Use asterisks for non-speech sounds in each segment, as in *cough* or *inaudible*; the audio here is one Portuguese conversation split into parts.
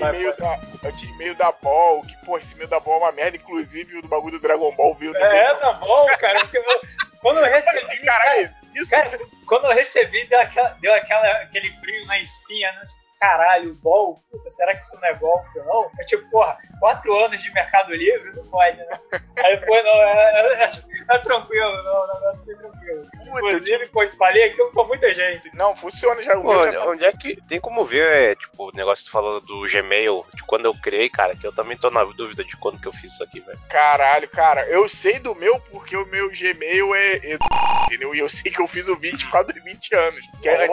tinha e-mail da, eu tinha e-mail da Ball, que, pô, esse e-mail da Ball é uma merda, inclusive o do bagulho do Dragon Ball, viu? É, da Ball, cara. quando eu recebi. Caralho, isso. Cara, quando eu recebi, deu, aquela, deu aquela, aquele frio na espinha, né? Caralho, Ball, puta, será que isso não é golpe ou não? É tipo, porra, quatro anos de Mercado Livre, não pode, né? Aí, pô, não, é, é, é tranquilo, não, o negócio foi tranquilo. Inclusive, pô, espalhei aquilo com muita gente. Não, funciona já. Pô, já onde é que tem como ver, é, tipo, o negócio que tu falou do Gmail, de quando eu criei, cara, que eu também tô na dúvida de quando que eu fiz isso aqui, velho. Caralho, cara, eu sei do meu porque o meu Gmail é. Entendeu? E eu sei que eu fiz o 24 e 20 anos. Que era,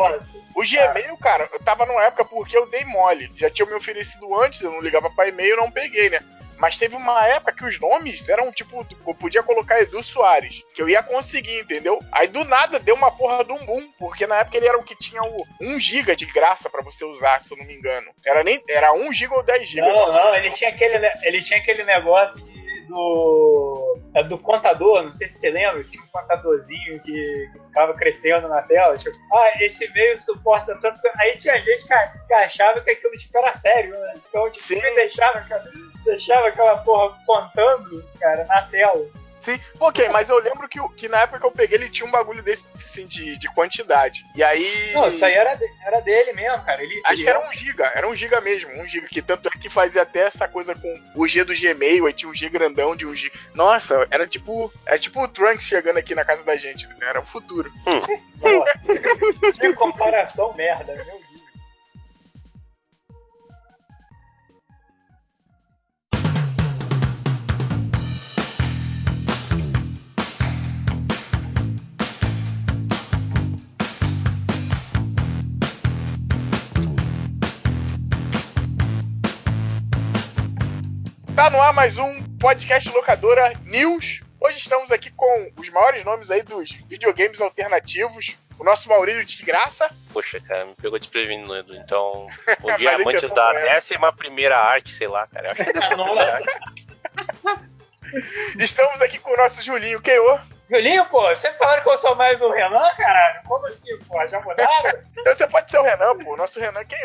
o Gmail, cara, eu tava numa época porque eu dei mole. Já tinha me oferecido antes, eu não ligava pra e-mail, não peguei, né? Mas teve uma época que os nomes eram tipo, eu podia colocar Edu Soares, que eu ia conseguir, entendeu? Aí do nada deu uma porra de um boom, porque na época ele era o que tinha o 1 GB de graça para você usar, se eu não me engano. Era nem era 1 GB ou 10 GB. Não, não, ele tinha aquele ele tinha aquele negócio de do, é do contador, não sei se você lembra, tinha um contadorzinho que, que ficava crescendo na tela, tipo, ah, esse e-mail suporta tantos. Aí tinha gente que, achava que aquilo tipo, era sério, né? Então, tipo, deixava, deixava aquela porra contando, cara, na tela. Sim, ok, mas eu lembro que, que na época que eu peguei ele tinha um bagulho desse, assim, de, de quantidade. E aí. Não, isso aí era, de, era dele mesmo, cara. Ele, Acho ele que era um giga, era um giga mesmo, um giga, que tanto é que fazia até essa coisa com o G do Gmail, aí tinha um G grandão de um G. Nossa, era tipo. Era tipo o Trunks chegando aqui na casa da gente, né? Era o futuro. Hum. Nossa, que comparação merda, meu Deus. Tá no ar mais um podcast locadora News. Hoje estamos aqui com os maiores nomes aí dos videogames alternativos. O nosso Maurílio de Graça. Poxa, cara, me pegou desprevenido, Edu. Então, o diamante da décima primeira arte, sei lá, cara. Eu acho que *laughs* é décima primeira arte. Estamos aqui com o nosso Julinho Keô. Julinho, pô, sempre falaram que eu sou mais o Renan, caralho. Como assim, pô? Já mudaram? *laughs* então você pode ser o Renan, pô. O nosso Renan quem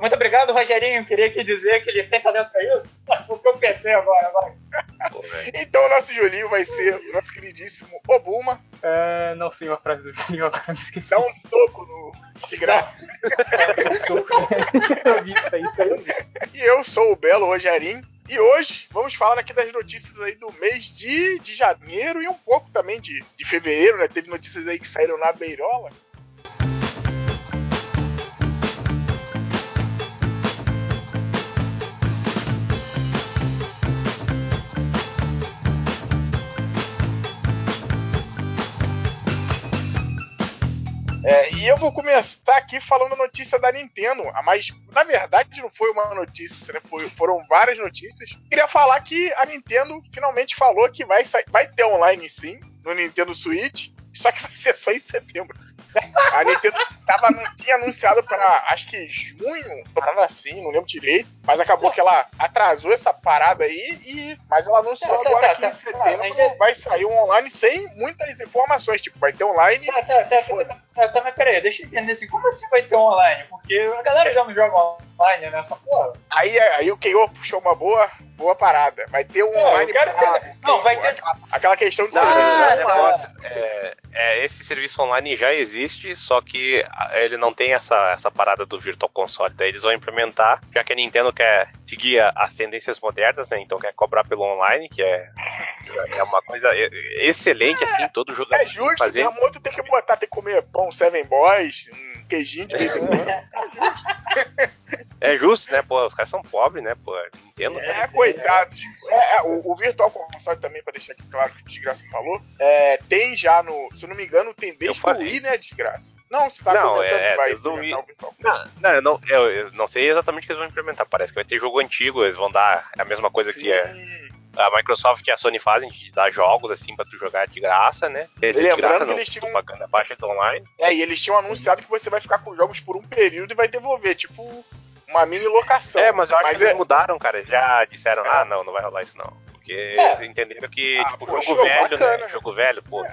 Muito obrigado, Rogerinho. Queria aqui dizer que ele tem talento pra isso. *laughs* o que eu pensei agora, vai. então o nosso Julinho vai ser o nosso queridíssimo Obuma. É, não sei a frase do Julinho, agora me esqueci. Dá um soco no de graça. *laughs* eu vi isso aí, isso aí. E eu sou o Belo Rogerinho. E hoje vamos falar aqui das notícias aí do mês de, de janeiro e um pouco também de, de fevereiro, né? Teve notícias aí que saíram na beirola. E eu vou começar aqui falando a notícia da Nintendo. A mais, na verdade, não foi uma notícia, né? Foi, foram várias notícias. Queria falar que a Nintendo finalmente falou que vai, vai ter online sim no Nintendo Switch, só que vai ser só em setembro. A Nintendo tava, tinha anunciado para acho que junho, parada assim, não lembro direito, mas acabou que ela atrasou essa parada aí e mas ela anunciou tá, agora tá, que tá, em setembro vai sair um online sem muitas informações, tipo, vai ter online. Tá, tá, tá, tá, tá, mas peraí, deixa eu entender assim, como assim vai ter um online? Porque a galera já não joga online nessa porra. Aí, aí o KO puxou uma boa, boa parada. Vai ter um é, online. Pra, ter... Não, vai ter. Aquela, aquela questão de ah, é, é, esse serviço online já existe, só que ele não tem essa, essa parada do Virtual Console. Daí eles vão implementar, já que a Nintendo quer seguir as tendências modernas, né? Então quer cobrar pelo online, que é, é uma coisa excelente, é, assim, todo jogo. É justo, fazer. Né? muito tem que botar, tem que comer pão Seven Boys, um queijinho de vez em quando. *laughs* É justo, né? Pô, os caras são pobres, né? Pô, Nintendo. É, coitados. É, é, o, o Virtual Console também, pra deixar aqui claro que o Desgraça falou, é, tem já no. Se eu não me engano, tem desde o Wii, né, Desgraça? Não, você tá não, é, vai Não, não, eu não, eu, eu, não sei exatamente o que eles vão implementar. Parece que vai ter jogo antigo, eles vão dar a mesma coisa Sim. que é a Microsoft e a Sony fazem de dar jogos assim pra tu jogar de graça, né? Esse Lembrando graça, que não, eles tinham propaganda baixa online. É, e eles tinham anunciado que você vai ficar com jogos por um período e vai devolver, tipo uma mini locação. É, mas eu acho mas que é... eles mudaram, cara. Já disseram, é. ah, não, não vai rolar isso não. Porque eles entenderam que, Ah, tipo, pô, jogo velho, bacana. né? Jogo velho, pô.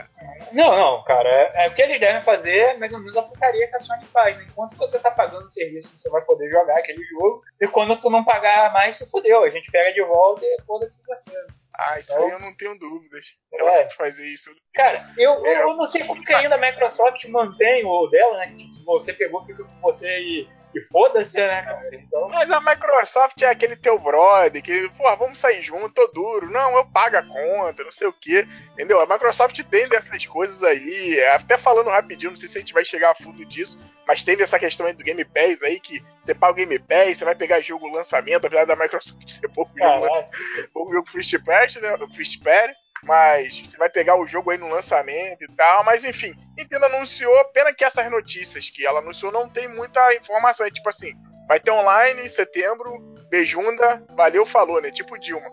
Não, não, cara. É, é o que eles devem fazer, é mais ou menos a putaria que a Sony faz. Né? Enquanto você tá pagando o serviço, você vai poder jogar aquele jogo. E quando tu não pagar mais, se fudeu. A gente pega de volta e foda-se você. Ah, isso Então- aí eu não tenho dúvidas. É. Ela pode fazer isso. Cara, eu, eu, eu não sei como que ainda a Microsoft mantém o dela, né? Tipo, se você pegou, fica com você e, e foda-se, né, cara? Então. Mas a Microsoft é aquele teu brother que, pô, vamos sair junto, tô duro. Não, eu pago a conta, não sei o quê. Entendeu? A Microsoft tem dessas coisas aí. Até falando rapidinho, não sei se a gente vai chegar a fundo disso, mas teve essa questão aí do Game Pass aí, que você paga o Game Pass, você vai pegar jogo lançamento, apesar da Microsoft *laughs* ser pouco jogo, lança- Caralho. pouco jogo First Party, né? First Party. Mas você vai pegar o jogo aí no lançamento e tal. Mas enfim, Nintendo anunciou, pena que essas notícias que ela anunciou não tem muita informação. É tipo assim, vai ter online em setembro, beijunda, valeu, falou, né? Tipo Dilma.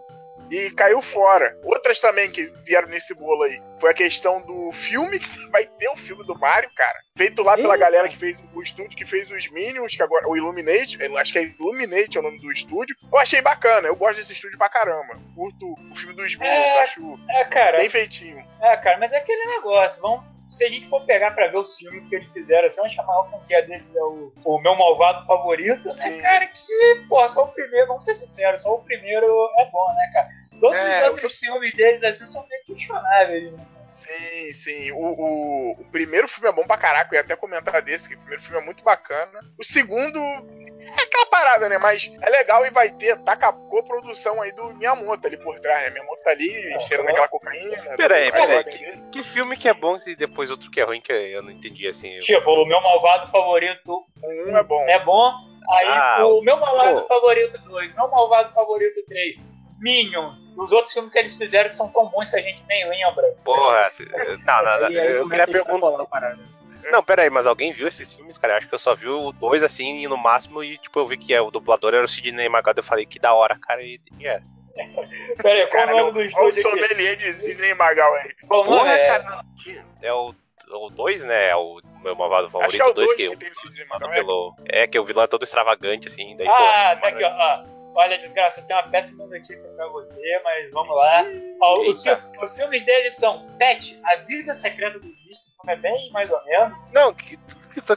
E caiu fora. Outras também que vieram nesse bolo aí. Foi a questão do filme, que vai ter o filme do Mario, cara. Feito lá pela Eita. galera que fez o estúdio que fez os Minions, que agora. O Illuminate, eu acho que é Illuminate é o nome do estúdio. Eu achei bacana, eu gosto desse estúdio pra caramba. Curto o filme dos Minions, É. acho É, cara. bem feitinho. É, cara, mas é aquele negócio. Vamos, se a gente for pegar pra ver os filmes que eles fizeram, assim, onde a maior quantia deles é o, o meu malvado favorito, né, Sim. cara? Que, pô, só o primeiro, vamos ser sinceros, só o primeiro é bom, né, cara? Todos É, os outros filmes deles, assim, são meio questionáveis, né? Sim, sim. O, o, o primeiro filme é bom pra caraca, eu ia até comentar desse, que o primeiro filme é muito bacana. O segundo é aquela parada, né? Mas é legal e vai ter, tá com a coprodução aí do Miyamoto ali por trás, né? Miyamoto tá ali, É, cheirando é. aquela cocaína. Peraí, do- peraí. do- dele. Que filme que é bom e depois outro que é ruim que eu não entendi, assim. eu- Tipo, o meu malvado favorito Um é bom. é bom, aí Ah, o meu malvado pô. favorito 2, meu malvado favorito 3, Minions, os outros filmes que eles fizeram que são tão bons que a gente nem lembra. Porra, *laughs* não, não, não, aí eu queria perguntar. Não, pera aí, mas alguém viu esses filmes, cara? Eu acho que eu só vi o dois assim, e no máximo, e tipo, eu vi que é, o dublador era o Sidney Magal, eu falei, que da hora, cara, e, e é. *laughs* Pera aí, qual Cara, o nome do o estúdio aqui? sommelier de Sidney Magal aí. O? Porra, É- cara, é o, o dois, né? É o meu malvado Acho favorito, que é o dois 2 que que, eu tem o Sidney Magal. É. pelo. É, que o vilão é todo extravagante, assim, daí, Ah, pô. tá aqui, ó. Olha, desgraça, eu tenho uma péssima notícia pra você, mas vamos lá. Ó, os, os filmes deles são Pet, A Vida Secreta do Vício, como é bem mais ou menos. Não, que,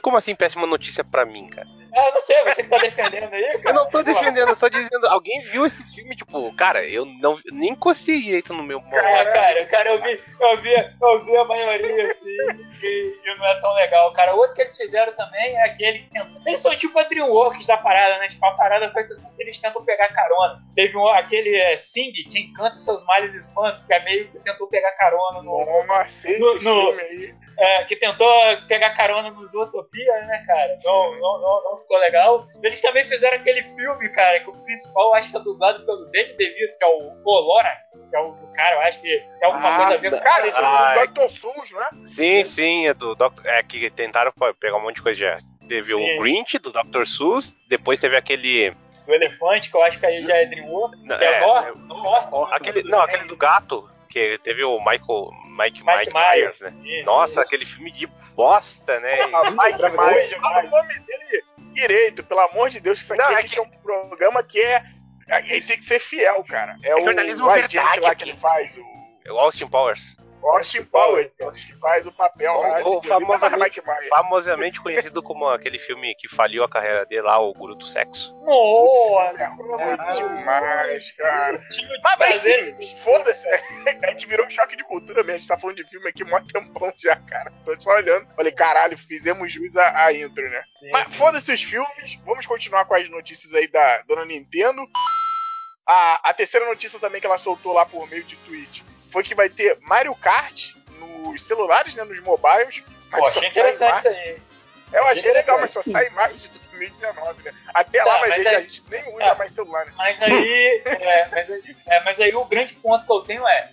como assim péssima notícia pra mim, cara? Ah, não sei, você que tá defendendo aí, cara. Eu não tô defendendo, eu tô dizendo, alguém viu esse filme, tipo, cara, eu não nem encostei direito no meu Ah, cara, cara, eu vi, eu vi, eu vi a maioria assim e, e não é tão legal, cara. Outro que eles fizeram também é aquele. Eles são tipo a Dreamworks da parada, né? Tipo, a parada foi assim, se eles tentam pegar carona. Teve um, aquele é, Sing, quem canta seus males expansos, que é meio que tentou pegar carona no. Nossa, esse No- no- filme aí. É, que tentou pegar carona no Zootopia, né, cara? Não, não, não, não ficou legal. Eles também fizeram aquele filme, cara, que o principal eu acho que é dublado pelo Danny DeVito, que é o O Lorax, que é o do cara, eu acho que tem alguma Ah, coisa a ver com Cara, esse Ah, é é o Dr. Sus, não é? Sim, sim, é do Dr. É que tentaram pegar um monte de coisa já. Teve Sim. o Grinch, do Dr. Seuss, depois teve aquele. Do elefante, que eu acho que aí já é Dreamworks, Não, é, é, é, aquele do não, aquele do gato, que teve o Michael. Mike, Mike Mike, Myers, Myers, né? isso, Nossa, isso. aquele filme de bosta, né? Ah, Mike Myers. Fala o nome dele direito, pelo amor de Deus, que isso aqui Não, a é gente que- é um programa que é. A gente tem que ser fiel, cara. É, o, jornalismo o agente verdade lá que ele faz, o O Austin Powers. Austin Powers, que é o que faz o papel lá. De- famosamente-. Famosamente conhecido como aquele filme que faliu a carreira dele lá, O Guru do Sexo. Nossa, isso é muito demais, cara. Mas, mas enfim, foda-se. *laughs* A gente virou um choque de cultura mesmo. A gente tá falando de filme aqui mó tempão já, cara. Tô só olhando. Falei, caralho, fizemos jus à, à intro, né? Sim, Mas foda-se os filmes, vamos continuar com as notícias aí da dona Nintendo. A, a terceira notícia também que ela soltou lá por meio de tweet foi que vai ter Mario Kart nos celulares, né, nos mobiles. Mas Pô, achei interessante isso aí. Eu achei legal, mas só sai março de 2019, né? Até Tá, lá vai ver que é- a gente nem usa é. mais celular, né? Mas aí, *laughs* é, mas, aí- é, mas aí o grande ponto que eu tenho é,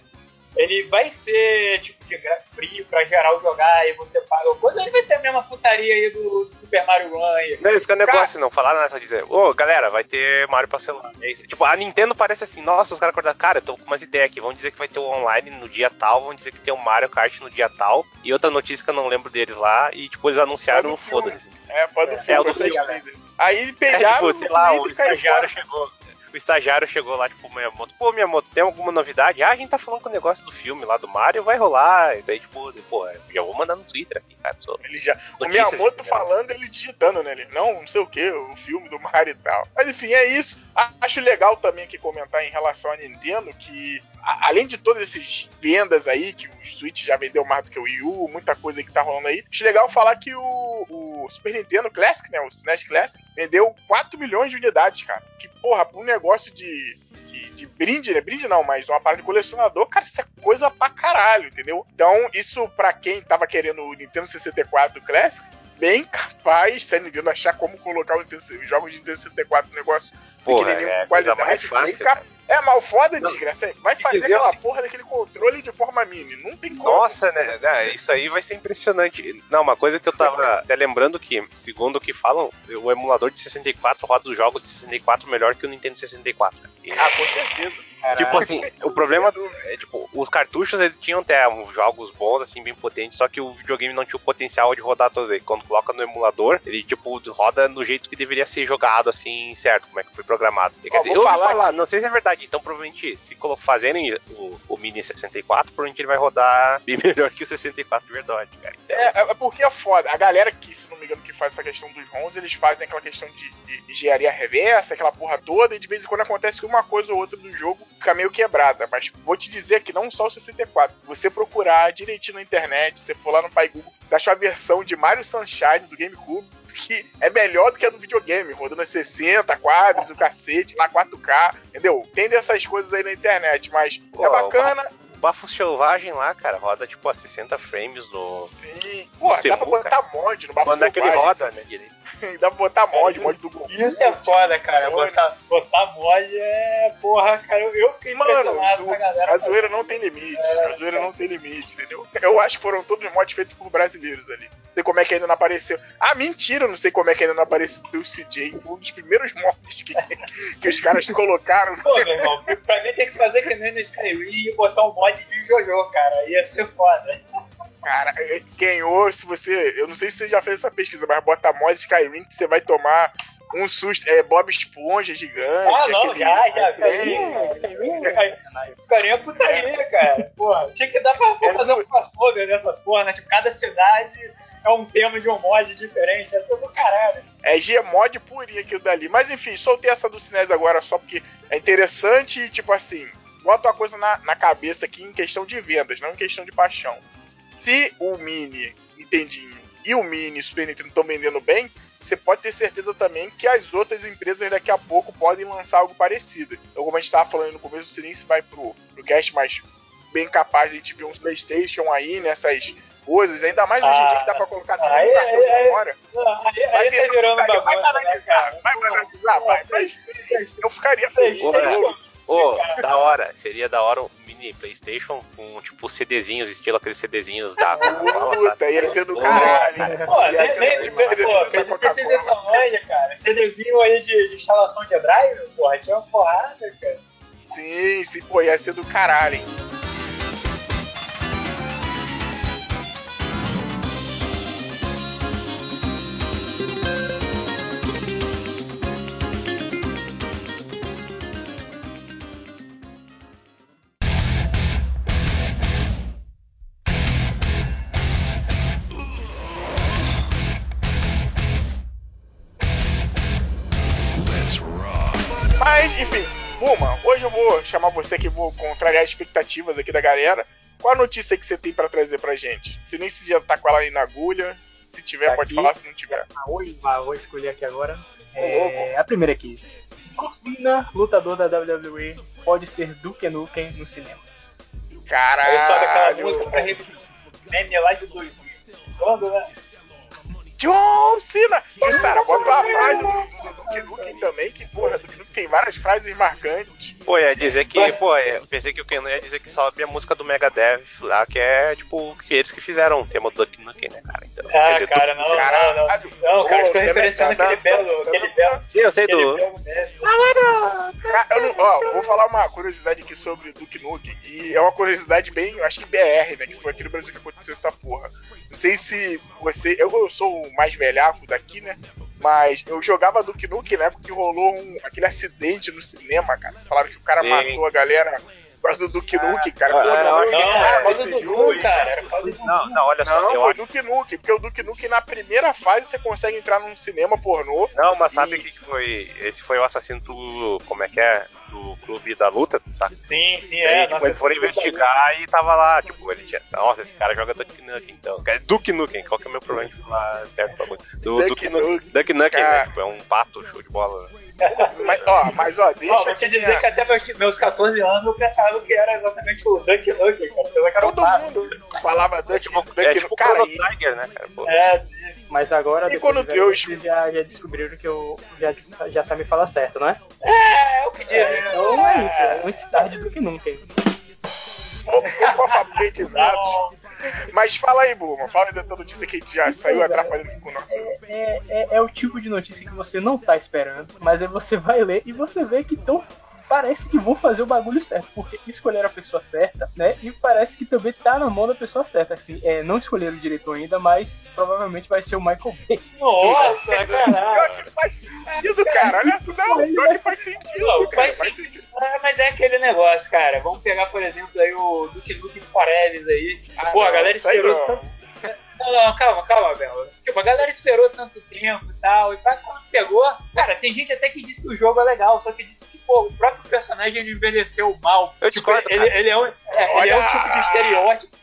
ele vai ser tipo de free pra geral jogar e você paga o coisa, ele vai ser a mesma putaria aí do, do Super Mario Run aí. Não, esse que é o negócio, não falaram nessa dizer, ô galera, vai ter Mario pra celular. É isso. Tipo, a Nintendo parece assim, nossa, os caras acordaram, cara, eu tô com umas ideias aqui, vão dizer que vai ter o online no dia tal, vão dizer que tem o Mario Kart no dia tal, e outra notícia que eu não lembro deles lá, e tipo, eles anunciaram, É foda-se. É, pode É, filme, é o do filme. Aí É, pegaram tipo, sei lá, o e estagiário chegou. O estagiário chegou lá, tipo, Miyamoto, pô, Miyamoto, tem alguma novidade? Ah, a gente tá falando com o negócio do filme lá do Mario, vai rolar. E daí, tipo, pô, já vou mandar no Twitter aqui, cara. Só ele já, o Miyamoto falando, ele digitando, né? Ele, não, não sei o que, o filme do Mario e tal. Mas enfim, é isso. Acho legal também aqui comentar em relação à Nintendo que, além de todas essas vendas aí, que o Switch já vendeu mais do que o Wii U, muita coisa que tá rolando aí, acho legal falar que o, o Super Nintendo Classic, né? O SNES Classic, vendeu 4 milhões de unidades, cara. Que, porra, um negócio de de, de, brinde, né? Brinde não, mas uma parada de colecionador, cara, isso é coisa pra caralho, entendeu? Então, isso pra quem tava querendo o Nintendo 64 Classic, bem capaz, se a Nintendo achar como colocar os jogos de Nintendo 64 no negócio Porra, pequenininho é, com qualidade, fácil, cap... é mal foda, não, desgraça. Vai fazer aquela assim... porra daquele controle de forma mini. Não tem como. Nossa, né? É, isso aí vai ser impressionante. Não, uma coisa que eu tava até lembrando que, segundo o que falam, o emulador de 64 roda os jogos de 64 melhor que o Nintendo 64. E... Ah, com certeza. Tipo assim, o problema do. É, tipo, os cartuchos eles tinham até uns jogos bons, assim, bem potentes, só que o videogame não tinha o potencial de rodar todos eles. Quando coloca no emulador, ele, tipo, roda do jeito que deveria ser jogado, assim, certo, como é que foi programado. Quer dizer, eu falar, falar não sei se é verdade, então provavelmente, se fazerem o, o Mini 64, provavelmente ele vai rodar bem *laughs* melhor que o 64 de verdade, cara. Então... É, é, porque é foda. A galera que, se não me engano, que faz essa questão dos ROMs, eles fazem aquela questão de, de engenharia reversa, aquela porra toda, e de vez em quando acontece uma coisa ou outra do jogo fica meio quebrada. Mas vou te dizer que não só o 64. Você procurar direitinho na internet, você for lá no Pai Google, você acha a versão de Mario Sunshine do GameCube que é melhor do que a do videogame, rodando a 60 quadros, o cacete, na 4K, entendeu? Tem dessas coisas aí na internet, mas Pô, é bacana. O bafo selvagem lá, cara, roda tipo a 60 frames no. Sim, pô, dá pra botar mod no bafo Quando selvagem. é que ele roda, né, direito? *laughs* Dá pra botar mod, mod do Goku. Isso é foda, cara. Botar, botar mod é. Porra, cara. Eu fiquei Mano, impressionado com a galera. A zoeira não tem limite. É, a zoeira é. não tem limite, entendeu? Eu acho que foram todos mods feitos por brasileiros ali. Não sei como é que ainda não apareceu. Ah, mentira, não sei como é que ainda não apareceu o CJ. Um dos primeiros mods que, que os caras colocaram. Pô, meu irmão, pra mim tem que fazer que nem no Skyrim e botar um mod de Jojo, cara. Ia ser foda. Cara, é, ganhou, se você. Eu não sei se você já fez essa pesquisa, mas bota mod Skyrim que você vai tomar um susto. É Bob Esponja gigante. Ah, não, já, já. Skyrim. Skyrim é putaria, cara. Porra, tinha que dar pra, fazer um crossover dessas porra, né? Tipo, cada cidade é um tema de um mod diferente. Essa é do caralho. É Gmod purinho aquilo dali. Mas enfim, soltei essa do Cines agora só porque é interessante e, tipo assim, bota uma coisa na, na cabeça aqui em questão de vendas, não em questão de paixão se o Mini Nintendinho e o Mini Super Nintendo estão vendendo bem, você pode ter certeza também que as outras empresas daqui a pouco podem lançar algo parecido. Então, como a gente estava falando no começo, o Sininho vai pro, pro cast, mas bem capaz de a gente ver uns Playstation aí nessas coisas, ainda mais hoje em dia que dá pra colocar tudo aí, no cartão aí, fora. Aí, vai aí tá virando bagunça, vai banalizar, né, vai banalizar, vai, mas eu ficaria feliz. Ô, oh, da hora, seria da hora mini PlayStation com, tipo, CDzinhos, estilo aqueles CDzinhos da Puta, ia ser do caralho. Pô, precisa ir tamanho, cara. CDzinho aí de, de instalação de drive, porra, tinha uma porrada, cara. Sim, sim, pô, ia ser do caralho, hein. Vou chamar você que vou contrariar as expectativas aqui da galera. Qual a notícia que você tem para trazer pra gente? Se nem se já tá com ela aí na agulha. Se tiver, tá pode aqui. falar, se não tiver. Ah, hoje, vou escolher aqui agora. É, a primeira aqui. Cofina, lutador da WWE, pode ser Duke Nukem nos cinemas. Caralho! Só daquela música pra repetir. Meme lá de 2000. Quando, né? John Cena! E, Sara, bota uma frase do, Duke Nukem também, que, porra, Duke Nukem tem várias frases marcantes. Pô, ia dizer que, pô, eu pensei que o Ken ia dizer que só a música do Megadeth lá, que é, tipo, eles que fizeram o tema do Duke Nukem, né, cara? Então, ah, dizer, cara, não, cara, não, não, não, cara, ficou referenciando aquele belo, aquele belo. Sim, eu sei do... Eu não, ó, vou falar uma curiosidade aqui sobre o Duke Nukem, e é uma curiosidade bem, eu acho que BR, né, que foi aqui no Brasil que aconteceu essa porra. Não sei se você. Eu, eu sou o mais velhaco daqui, né? Mas eu jogava Duke Nukem, né? Porque rolou um, aquele acidente no cinema, cara. Falaram que o cara Sim. matou a galera por causa do Duke cara. Ah, Pô, é, não, Não, que- não, era por causa do Doom, cara. Era por causa do Não, não, olha só. Não, foi acho- Duke Nukem, porque o Duke Nukem na primeira fase você consegue entrar num cinema pornô. Não, mas sabe o E- que que foi? Esse foi o assassino do. Como é que é? Do clube da luta, sabe? Sim, sim, E aí, é. tipo, nossa, eles foram investigar e tava lá, tipo, ele tinha. Nossa, esse cara joga Duck Nukem, então. É Duke Nukem, qual que é o meu problema de falar certo bagulho? Do Duck Duke Nukem. Nukem, Duck Nukem, cara. né? Tipo, é um pato, show de bola. *laughs* Mas, ó, mas ó, deixa Ó, vou te dizer minha- que até meus, meus 14 anos eu pensava que era exatamente o Duck Nukem, cara. Todo mundo falava Duck, É tipo o Cara, Chrono e, Trigger, né, cara? Pô. É, sim. Mas agora, E depois quando Deus- já, já descobriram que eu já, já sabe falar certo, não é? É, é o que diz. né? Então é isso, é antes tarde do que nunca. alfabetizados. Mas fala aí, Buma, fala aí da tua notícia que a gente já saiu é. atrapalhando com o nosso. É, é, é o tipo de notícia que você não tá esperando, mas aí você vai ler e você vê que tão, parece que vão fazer o bagulho certo, porque escolheram a pessoa certa, né? E parece que também tá na mão da pessoa certa. Assim, é, não escolheram o diretor ainda, mas provavelmente vai ser o Michael Bay. Nossa, Pior caralho. que faz sentido, cara. Olha só, não, pior que faz sentido, Não, cara. faz Faz sentido. sentido. Ah, mas é aquele negócio, cara. Vamos pegar, por exemplo, aí o Duke Nukem Forever aí. Ah, Pô, a não, galera isso aí esperou tanto. Não, calma, calma, Bela. Tipo, a galera esperou tanto tempo e tal, e pra quando pegou, cara, tem gente até que diz que o jogo é legal, só que diz que, pô, o próprio personagem ele envelheceu mal. Eu Tipo, discordo, ele, ele é um, é, ele é um tipo de estereótipo.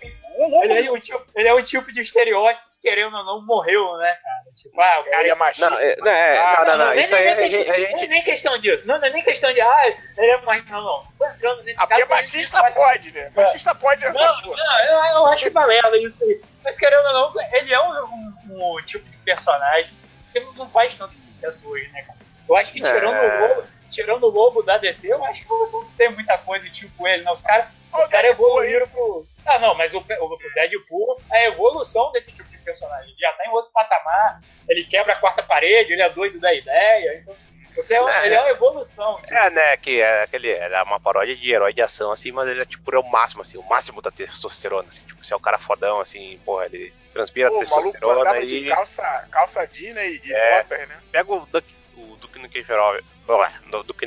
Ele é um tipo, ele é um tipo de estereótipo querendo ou não, morreu, né, cara? Tipo, ah, o cara Ele é machista. Não, é, não, é, Ah, não, não, não, nem- isso aí nem, é, nem, é, questão, é, nem- nem questão disso. Não, não é nem questão de, ah, ele é mais. Não, não. Tô entrando nesse Ah, porque caso. machista pode, né? Machista pode essa Não, porra. não, eu, eu acho balela isso aí. Mas querendo ou não, ele é um, um- um tipo de personagem que não- faz tanto sucesso hoje, né, cara? Eu acho que tirando, É. o, lobo, tirando o lobo da DC, eu acho que você não tem muita coisa tipo ele, não. Os caras os caras evoluíram pro. Ah, não, mas o, o, Deadpool, a evolução desse tipo de personagem. Ele já tá em outro patamar, ele quebra a quarta parede, ele é doido da ideia. Então, você é, uma- É. ele é uma evolução. tipo, É, né, que é aquele, era uma paródia de herói de ação, assim, mas ele é tipo é o máximo, assim, o máximo da testosterona, assim, tipo, se é o cara fodão, assim, porra, ele transpira Pô, o maluco testosterona e de calça, calça Disney e É. botas, né? pega o Duke, o Duke Forever, ué, do Duke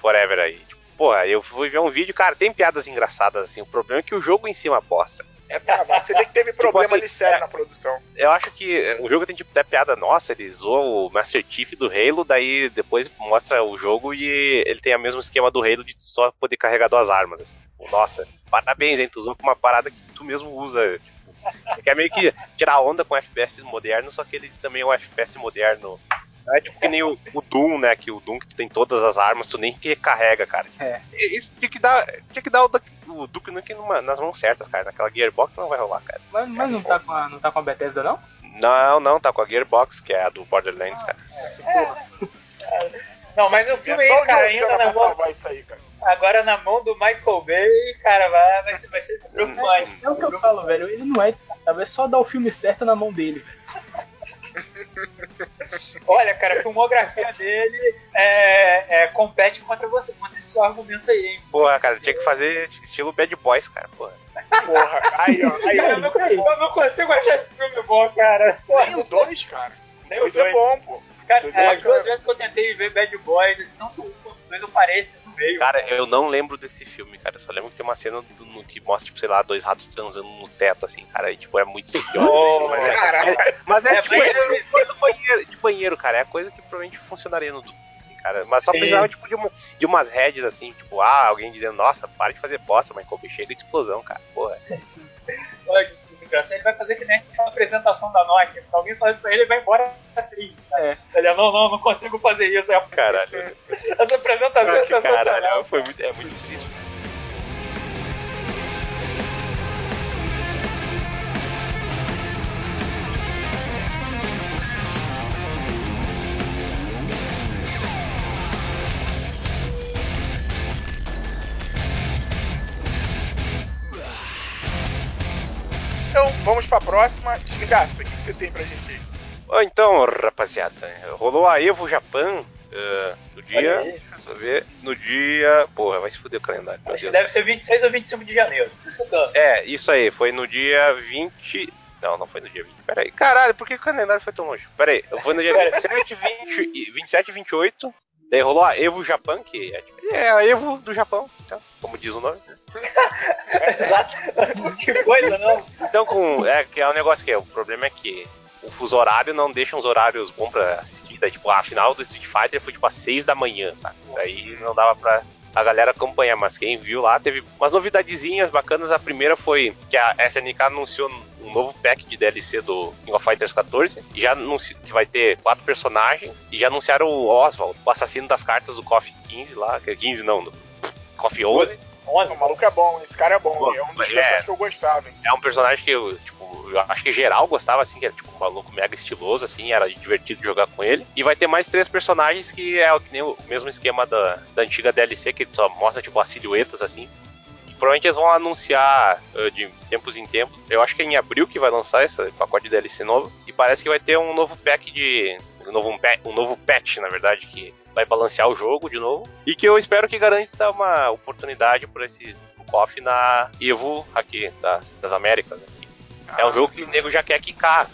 Forever aí, tipo, porra, eu fui ver um vídeo, cara, tem piadas engraçadas, assim, o problema é que o jogo em si é uma bosta. É travado. Você vê que teve *laughs* problema assim, ali sério é. na produção. Eu acho que o jogo tem tipo até piada, nossa, ele zoou o Master Chief do Halo, daí depois mostra o jogo e ele tem o mesmo esquema do Halo de só poder carregar duas armas. Assim. Tipo, Nossa, parabéns, hein? Tu usou com uma parada que tu mesmo usa. Tipo, é meio que tirar onda com FPS moderno, só que ele também é um FPS moderno. Não é tipo que nem o, o Doom, né? Que o Doom que tu tem todas as armas, tu nem que recarrega, cara. É. Isso tinha que dar, tinha que dar o, Duke- o Duke Nukem numa- nas mãos certas, cara. Naquela Gearbox não vai rolar, cara. Mas, mas não, tá com a, não tá com a Bethesda, não? Não, não, tá com a Gearbox, que é a do Borderlands, cara. Não, mas o É filme só aí, o cara, ainda na mão, salvar isso aí, cara. agora na mão do Michael Bay, cara, vai, vai, ser, vai ser preocupante. É o que eu falo, velho. Ele não é descartável, é só dar o filme certo na mão dele. Olha, cara, a filmografia dele é, é, compete contra você, contra esse seu argumento aí, hein? Porra, cara, tinha que fazer estilo Bad Boys, cara, porra. Porra, aí, ó. Aí, Cara, eu, não, eu não consigo achar esse filme bom, cara. Porra, Nem o dois, cara. Nem O dois é bom, pô. Cara, é, é as duas vezes que eu tentei ver Bad Boys, assim, tanto um quanto dois eu no meio. Cara, eu não lembro desse filme, cara. Eu só lembro que tem uma cena do- no, que mostra, tipo, sei lá, dois ratos transando no teto, assim, cara. E, tipo, é muito Oh, mas é, Caraca. mas é, É, tipo, mas- é coisa de banheiro, de banheiro, cara. É a coisa que provavelmente funcionaria no cara. Mas só Sim. precisava, tipo, de, uma, de umas heads, assim, tipo, ah, alguém dizendo, nossa, para de fazer bosta, mas Kobe chega de explosão, cara. Porra. Desgraça, ele vai fazer que nem aquela apresentação da Nokia. Se alguém falar isso pra ele, ele vai embora da trilha. É. Ele, não, não, não consigo fazer isso. É- Caralho. *laughs* Essa apresentação é sensacional. caralho. Foi muito, é muito triste. Vamos pra próxima. Desgraça, o que você tem pra gente aí? Ó, Então, rapaziada, rolou a Evo Japan eh, no dia. Deixa eu ver. No dia. Porra, vai se fuder o calendário. Acho que deve ser 26 ou 25 de janeiro. É, isso aí, foi no dia 20. Não, não foi no dia 20. Pera aí. Caralho, por que o calendário foi tão longe? Pera aí. Foi no dia 27, 20, 27 e 28. Daí rolou a Evo Japan, que é, é a Evo do Japão, então, como diz o nome. *laughs* Exato. que coisa, não? Então, com, é, que é um negócio que é, o problema é que o fuso horário não deixa uns horários bons pra assistir. Daí, tipo, a final do Street Fighter foi tipo às 6 da manhã, sabe? Daí não dava pra a galera acompanhar, mas quem viu lá teve umas novidadezinhas bacanas. A primeira foi que a SNK anunciou um novo pack de DLC do King of Fighters 14 e já anunciou que vai ter quatro personagens e já anunciaram o Oswald, o assassino das cartas do KOF 15 lá, que é 15 não, do KOF 11. O maluco é bom, esse cara é bom, Pô, é um dos é. personagens que eu gostava, hein? É um personagem que eu, tipo, eu acho que geral gostava, assim, que era tipo um maluco mega estiloso, assim, era divertido jogar com ele. E vai ter mais três personagens que é o, que nem o mesmo esquema da, da antiga DLC, que só mostra, tipo, as silhuetas, assim. E provavelmente eles vão anunciar uh, de tempos em tempos. Eu acho que é em abril que vai lançar esse pacote de DLC novo. E parece que vai ter um novo pack de. Um novo, um, um novo patch, na verdade, que vai balancear o jogo de novo. E que eu espero que garanta uma oportunidade para esse KOF na Evo aqui, das, das Américas. Aqui. É um jogo que o nego já quer quicar.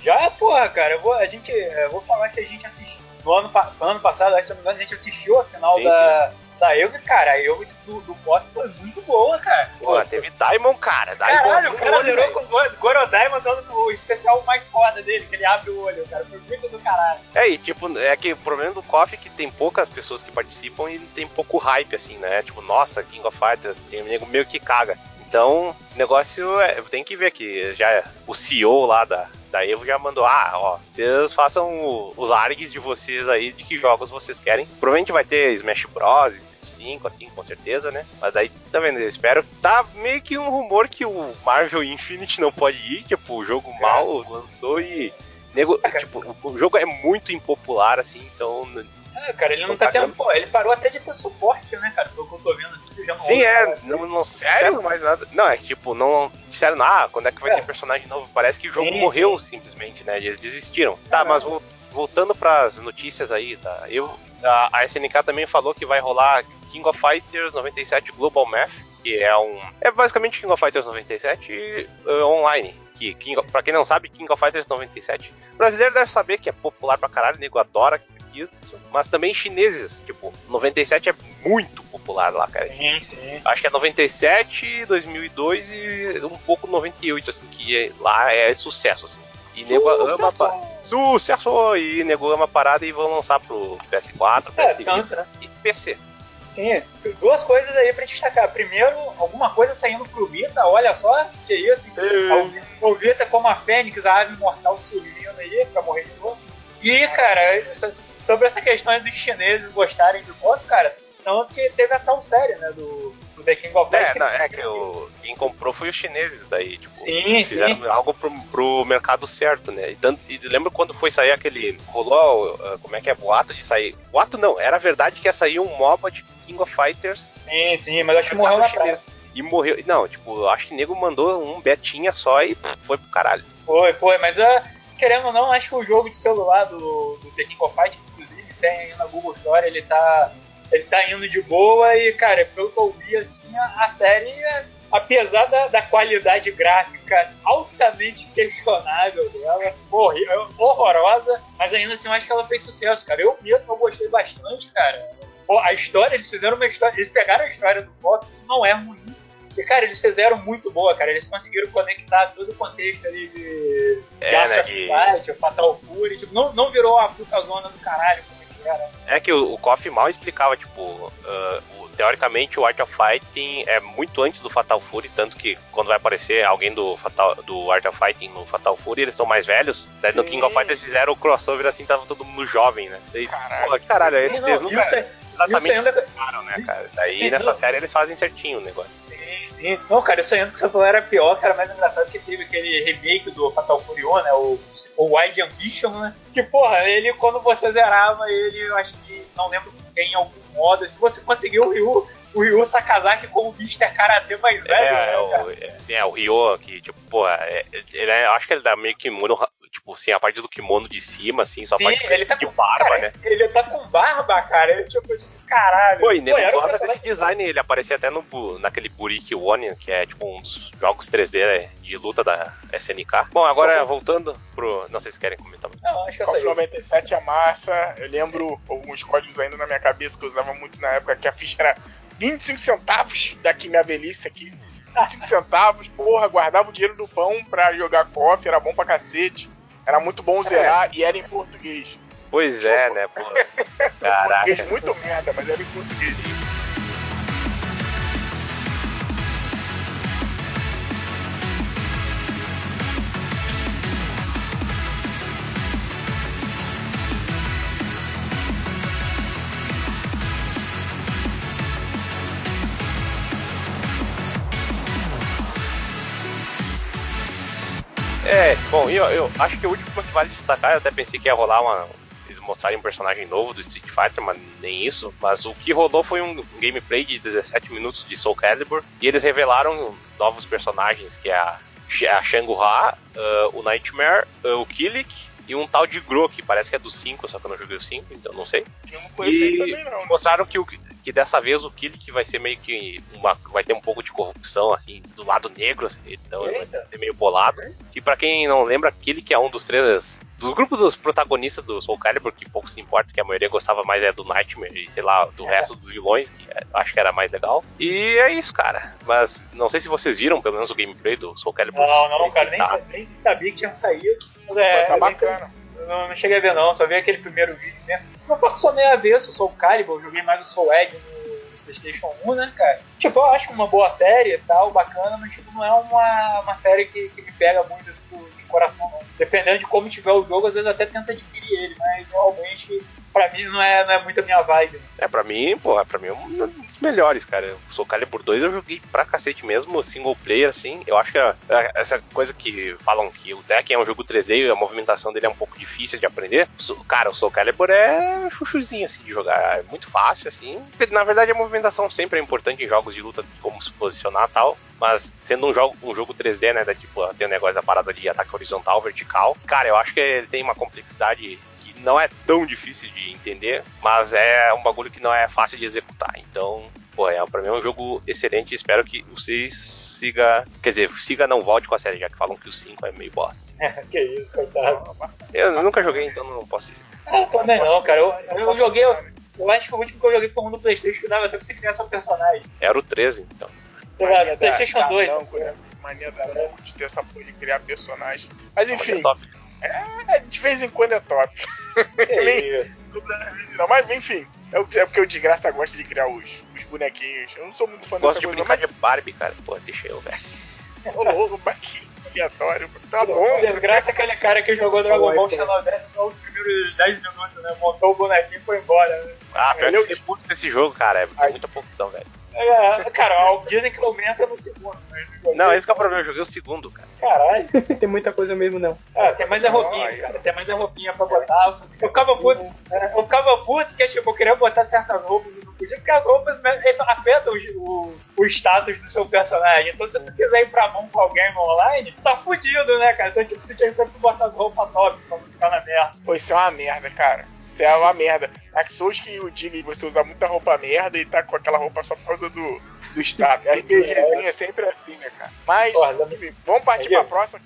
Já, porra, cara, eu vou, a gente, eu vou falar que a gente assistiu. No ano, foi ano passado, se não me engano, a gente assistiu a final Sim, da, da Evo e, cara, a Evo do, do KOF foi muito boa, cara. Pô, teve Diamond, cara. Diamond Caralho, o cara zerou com o Go- Gorodai mandando o especial mais foda dele, que ele abre o olho, cara. Foi muito do caralho. É, e tipo, é que o problema do KOF é que tem poucas pessoas que participam e tem pouco hype, assim, né? Tipo, nossa, King of Fighters, tem um nego meio que caga. Então, o negócio é, tem que ver que já o CEO lá da, da Evo já mandou, ah, ó, vocês façam os args de vocês aí, de que jogos vocês querem. Provavelmente vai ter Smash Bros, 5, assim, com certeza, né? Mas aí, tá vendo, eu espero. Tá meio que um rumor que o Marvel Infinite não pode ir, tipo, o jogo mal lançou e... Nego, tipo, o- o jogo é muito impopular, assim, então É, cara, ele não tá tendo. Pô, ele parou até de ter suporte, né, cara? Pelo que eu tô vendo assim, você já não Sim, ouve é, não, não sério mais nada. Não, é tipo, não disseram, ah, quando é que vai É. ter personagem novo? Parece que o jogo Sim, morreu simplesmente, né? Eles desistiram. Tá, mas vol- voltando pras notícias aí, tá? Eu, a, a SNK também falou que vai rolar King of Fighters 97 Global Math, que é um. É basicamente King of Fighters 97 uh, online. Que, King of, pra quem não sabe, King of Fighters 97. O brasileiro deve saber que é popular pra caralho, nego adora isso. Mas também chineses, tipo, 97 é muito popular lá, cara. Sim, sim. Acho que é 97, 2002 e um pouco 98, assim, que é- lá é sucesso, assim. E nego ama. pa- Sucesso! E nego ama a parada e vão lançar pro PS4, É, PS tanto, Vita né? e PC. Sim, duas coisas aí pra destacar. Primeiro, alguma coisa saindo pro Vita, olha só, que isso. O- O Vita como a Fênix, a ave imortal surgindo aí pra morrer de novo. E, cara, so- sobre essa questão dos chineses gostarem do modo, cara, tanto que teve a tal série, né, do, do The King of É, Fighters. não, é que o, quem comprou foi os chineses daí, tipo, Sim, fizeram sim. algo pro, pro mercado certo, né? E, tanto, e lembra quando foi sair aquele. Rolou, uh, como é que é, boato de sair. Boato não, era verdade que ia sair um MOBA de King of Fighters Sim, sim, mas acho que morreu na praia. E morreu. Não, tipo, eu acho que o nego mandou um betinha só e pff, foi pro caralho. Foi, foi, mas ah, querendo ou não, acho que o jogo de celular do, do The King of Fight, inclusive, tem na Google Store, ele tá, ele tá indo de boa e, cara, pelo que eu vi, assim, a, a série, é- apesar da, da qualidade gráfica altamente questionável dela, horrorosa, mas ainda assim eu acho que ela fez sucesso, cara. Eu mesmo eu gostei bastante, cara. A história, eles fizeram uma história, eles pegaram a história do Pop, que não é ruim, e, cara, eles fizeram muito boa, cara. Eles conseguiram conectar todo o contexto ali de, de É, Art né, of de- Fight, o Fatal Fury. Tipo, não, não virou a puta zona do caralho como é que era. É que o, o KOF mal explicava, tipo, ah, o- teoricamente o Art of Fighting é muito antes do Fatal Fury, tanto que quando vai aparecer alguém do, Fatal, do Art of Fighting no Fatal Fury, eles são mais velhos. Daí no Sim. King of Fighters fizeram o crossover assim, tava todo mundo jovem, né? Daí, Caralho. pô, caralho, eles, não, eles isso, nunca é- exatamente ainda- né, cara? Daí Sim, nessa não. série eles fazem certinho o negócio. Sim, Não, cara, isso ainda que você falou era pior, cara, mais engraçado que teve aquele remake do Fatal Fury 1, né? O, o Wild Ambition, né? Que, porra, ele, quando você zerava ele, eu acho que, não lembro quem, em algum modo, se você conseguiu o Ryu, o Ryu Sakazaki com o Mr. Karate mais velho, É, né, é, cara? o, é, é, o Ryo, que, tipo, pô, é, ele é, eu acho que ele dá meio que muro, tipo, assim, a parte do kimono de cima, assim, só a Sim, parte ele tá de com barba, cara, né? Ele tá com barba, cara. Ele, tipo, tipo, caralho. Pô, e um gosta desse design, ele aparecia até no, naquele Buriki One, que é tipo um dos jogos 3D de luta da SNK. Bom, agora voltando pro. Não sei se querem comentar. Não, acho que é só KOF isso. 97 é massa. Eu lembro alguns códigos ainda na minha cabeça que eu usava muito na época, que a ficha era 25 centavos daqui minha velhice aqui. 25 centavos, porra, guardava o dinheiro do pão pra jogar KOF, era bom pra cacete. Era muito bom zerar e era em português. Pois é, né, pô. *laughs* Caraca. Português muito merda, mas era em português. É, bom, eu, eu acho que o último que vale destacar, eu até pensei que ia rolar uma. Eles mostrarem um personagem novo do Street Fighter, mas nem isso. Mas o que rolou foi um gameplay de 17 minutos de Soul Calibur. E eles revelaram novos personagens, que é a, a Shang-Ra, uh, o Nightmare, uh, o Killik e um tal de Gro, que parece que é do 5, só que eu não joguei o 5, então não sei. Não E também, não. né? mostraram que, o, que dessa vez o Killik vai ser meio que uma, vai ter um pouco de corrupção assim do lado negro, assim, então ele vai ser meio bolado. E pra quem não lembra, Killik é um dos três do grupo dos protagonistas do Soul Calibur, que pouco se importa, que a maioria gostava mais é do Nightmare e sei lá, do resto dos vilões, que é- acho que era mais legal. E é isso, cara. Mas não sei se vocês viram pelo menos o gameplay do Soul Calibur. Não, não, cara, nem, Tá. nem sabia que tinha saído. É, Mas tá nem sabia- bacana. Não, não cheguei a ver não, só vi aquele primeiro vídeo mesmo. Foi que sou meio avesso, sou o Calibur, eu joguei mais o Soul Edge no Playstation 1, né, cara? Tipo, eu acho uma boa série e tal, bacana, mas tipo, não é uma, uma série que, que me pega muito assim, de coração, não. Dependendo de como tiver o jogo, às vezes eu até tento adquirir ele, mas realmente, pra mim, não é, não é muito a minha vibe. É, pra mim, pô, é pra mim um dos melhores, cara. O Soul Calibur 2 eu joguei pra cacete mesmo, single player, assim. Eu acho que essa coisa que falam que o Tekken é um jogo 3D e a movimentação dele é um pouco difícil de aprender. Cara, o Soul Calibur é chuchuzinho, assim, de jogar. É muito fácil, assim. Na verdade, a movimentação sempre é importante em jogos de luta, como se posicionar e tal. Mas sendo um jogo, um jogo 3D, né, da, tipo, tem o negócio da parada de ataque horizontal, vertical. Cara, eu acho que ele tem uma complexidade não é tão difícil de entender, mas é um bagulho que não é fácil de executar. Então, pô, é, pra mim é um jogo excelente. Espero que vocês siga, quer dizer, siga não volte com a série, já que falam que o 5 é meio bosta. *laughs* que isso, coitado. Eu nunca joguei, então não posso dizer. Ah, também não, cara. Eu, eu joguei. Eu, eu acho que o último que eu joguei foi um do Playstation que dava até pra você criar seu personagem. Era o 13, então. Mania da- Playstation da 2. Namco, né? Mania da Namco de ter essa porra de criar personagem. Mas Mas é enfim, top. É, de vez em quando é top. *laughs* Nem- isso. Não, mas enfim, é é porque o de graça gosta de criar os, os bonequinhos. Eu não sou muito fã Gosto dessa de coisa, não, brincar mas de Barbie, cara. Pô, deixa eu, velho. *laughs* ô louco, que aleatório. Tá bom. desgraça é aquele cara que jogou Dragon Ball Xenoverse só os primeiros 10 minutos, né? Montou o bonequinho e foi embora. Né? Ah, pior que Eu- puto desse jogo, cara. É Aí. muita pouca opção, velho. É, cara, dizem que aumenta no segundo. Mas Não, esse que é o problema. Eu joguei o segundo, cara. Caralho. *laughs* Tem muita coisa mesmo, não. Ah, tem mais é roupinha, Ai, cara. Tem mais é roupinha pra botar. Eu ficava puto. é, Eu ficava puto porque, tipo, eu queria botar certas roupas e não podia, porque as roupas afetam o, o, o status do seu personagem. Então, se tu quiser ir pra mão com alguém online, tá fudido, né, cara? Então, tipo, tu tinha que sempre botar as roupas top pra não ficar na merda. Pô, isso é uma merda, cara. Isso é uma merda. Dark Souls que o diga e você usa muita roupa merda e tá com aquela roupa só por causa do, do status. *laughs* RPGzinho é sempre assim, né, cara? Mas, Porra, vamos partir pra próxima.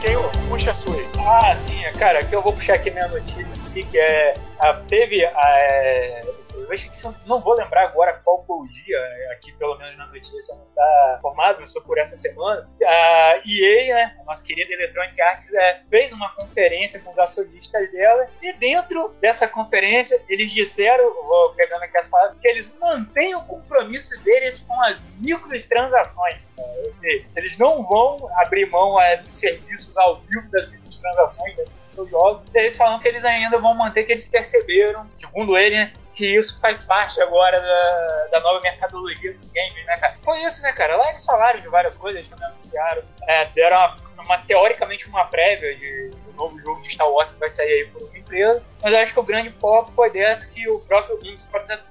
Quem puxa a sua aí? Ah, sim, cara, aqui eu vou puxar aqui minha notícia que é. A- teve. a- é, eu acho que não vou lembrar agora qual foi o dia, é, aqui pelo menos na notícia não está formado, mas foi por essa semana. A EA, né, a nossa querida Electronic Arts, é, fez uma conferência com os acionistas dela, e dentro dessa conferência eles disseram, vou pegando aqui as palavras, que eles mantêm o compromisso deles com as microtransações. né? Ou seja, eles não vão abrir mão é, dos serviços ao vivo das microtransações dos seus jogos. Eles falam que eles ainda vão manter que eles perceberam, segundo ele, né, que isso faz parte agora da, da nova mercadologia dos games, né, cara? Foi isso, né, cara? Lá eles falaram de várias coisas, eles também anunciaram, é, deram uma uma teoricamente uma prévia de, do novo jogo de Star Wars que vai sair aí por uma empresa, mas eu acho que o grande foco foi dessa que o próprio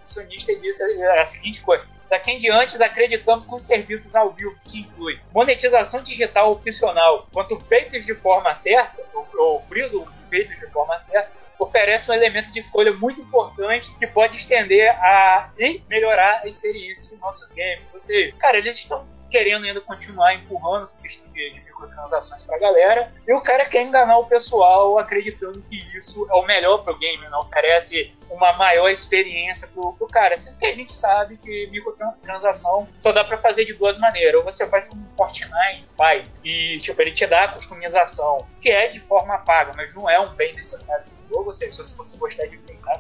acionista disse a seguinte coisa. Daqui em diante, acreditamos os serviços ao vivo, que incluem monetização digital opcional, quanto feitos de forma certa, ou friso feitos de forma certa, oferece um elemento de escolha muito importante que pode estender a e melhorar a experiência de nossos games. Ou seja, cara, eles estão querendo ainda continuar empurrando essa questão de, microtransações pra galera, e o cara quer enganar o pessoal acreditando que isso é o melhor pro game, né? oferece uma maior experiência pro, pro cara, sendo que a gente sabe que microtransação só dá para fazer de duas maneiras, ou você faz como Fortnite vai, e tipo, ele te dá a customização, que é de forma paga, mas não é um bem necessário jogo, ou seja, se você gostar de brincar,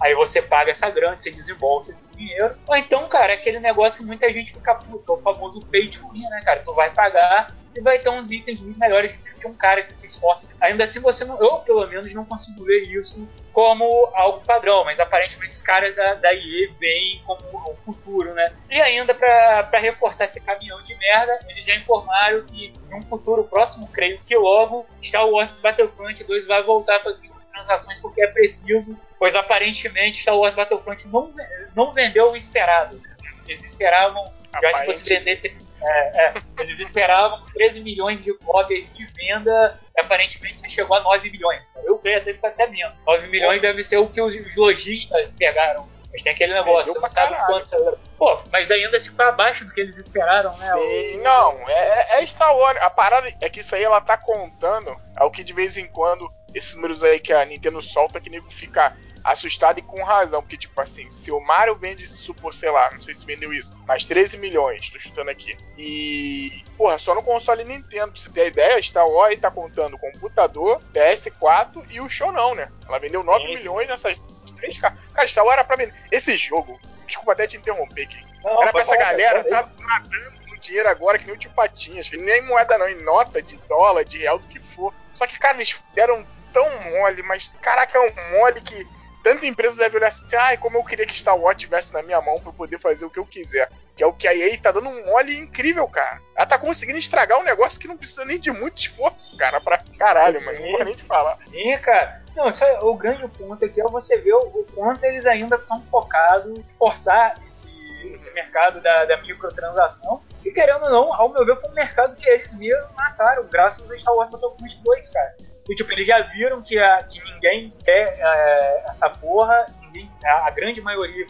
aí você paga essa grana, você desembolsa esse dinheiro. Ou então, cara, é aquele negócio que muita gente fica puto, é o famoso pay to win, né, cara? Tu vai pagar e vai ter uns itens muito melhores de um cara que se esforça. Ainda assim, você não, eu pelo menos não consigo ver isso como algo padrão, mas aparentemente os caras da, da EA veem como o futuro, né? E ainda para reforçar esse caminhão de merda, eles já informaram que em um futuro próximo, creio que logo, Star Wars Battlefront 2 vai voltar com as transações porque é preciso, pois aparentemente Star Wars Battlefront não, não vendeu o esperado. Eles esperavam, já que fosse vender. É, é, eles esperavam 13 milhões de cópias de venda e aparentemente chegou a 9 milhões. Eu creio até que foi até menos. 9 milhões deve ser o que os lojistas pegaram mas tem aquele negócio, você não sabe quanto você... Pô, mas ainda se foi abaixo do que eles esperaram, né? Sim, o... não, é, é Star Wars. A parada é que isso aí ela tá contando é o que de vez em quando esses números aí que a Nintendo solta que nego fica assustado e com razão, porque, tipo assim, se o Mario vende, supor, sei lá, não sei se vendeu isso, mas 13 milhões, tô chutando aqui. E, porra, só no console Nintendo, pra você ter a ideia, Star Wars tá contando computador, PS4 e o show não, né? Ela vendeu 9 Sim. milhões nessas três caras. Cara, Star Wars era pra vender. Esse jogo, desculpa até te interromper aqui. Não, era pra essa galera tá nadando no dinheiro agora que nem o tio Patinhas, que nem moeda não, em nota de dólar, de real, do que for. Só que, cara, eles deram tão mole, mas caraca, é um mole que tanta empresa deve olhar assim, ai, como eu queria que Star Wars tivesse na minha mão para poder fazer o que eu quiser. Que é o que a EA tá dando um mole incrível, cara. Ela tá conseguindo estragar um negócio que não precisa nem de muito esforço, cara, pra caralho, mano. Não vou nem te falar. Sim, cara. Não, só, o grande ponto aqui é você ver o, o quanto eles ainda estão focados em forçar esse, esse mercado da, da, microtransação. E querendo ou não, ao meu ver, foi um mercado que eles mesmos mataram, graças a Star Wars Battlefront 2, cara. E, tipo, eles já viram que, a, que ninguém quer é, essa porra, ninguém, a, a, grande maioria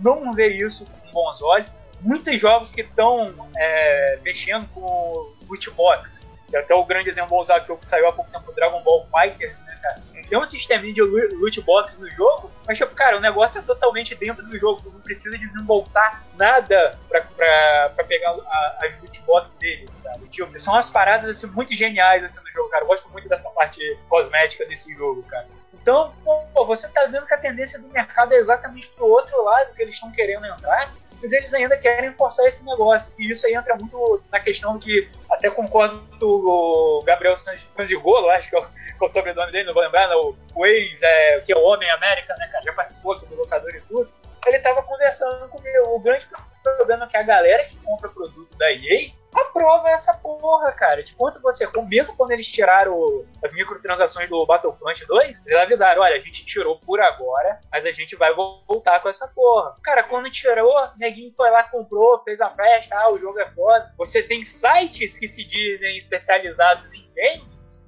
não vê isso com bons olhos. Muitos jogos que estão é, mexendo com loot box, que até o grande exemplo vou usar que saiu há pouco tempo, Dragon Ball Fighters, né, cara? Tem um sistema de loot box no jogo, mas, tipo, cara, o negócio é totalmente dentro do jogo. Tu não precisa desembolsar nada pra, pra, pra pegar a, as loot boxes deles, sabe? Tipo, são umas paradas, assim, muito geniais, assim, no jogo, cara. Eu gosto muito dessa parte cosmética desse jogo, cara. Então, pô, você tá vendo que a tendência do mercado é exatamente pro outro lado que eles estão querendo entrar mas eles ainda querem forçar esse negócio. E isso aí entra muito na questão que até concordo com o Gabriel Sanzigolo, acho que é o, *laughs* é o sobrenome dele, não vou lembrar, não, o ex, é, que é o Homem América, né, cara, já participou aqui do locador e tudo. Ele tava conversando comigo. O grande problema é que a galera que compra produto da EA aprova essa porra, cara. De quanto você. Mesmo quando eles tiraram as microtransações do Battlefront 2, eles avisaram: olha, a gente tirou por agora, mas a gente vai voltar com essa porra. Cara, quando tirou, neguinho foi lá, comprou, fez a festa, ah, o jogo é foda. Você tem sites que se dizem especializados em games,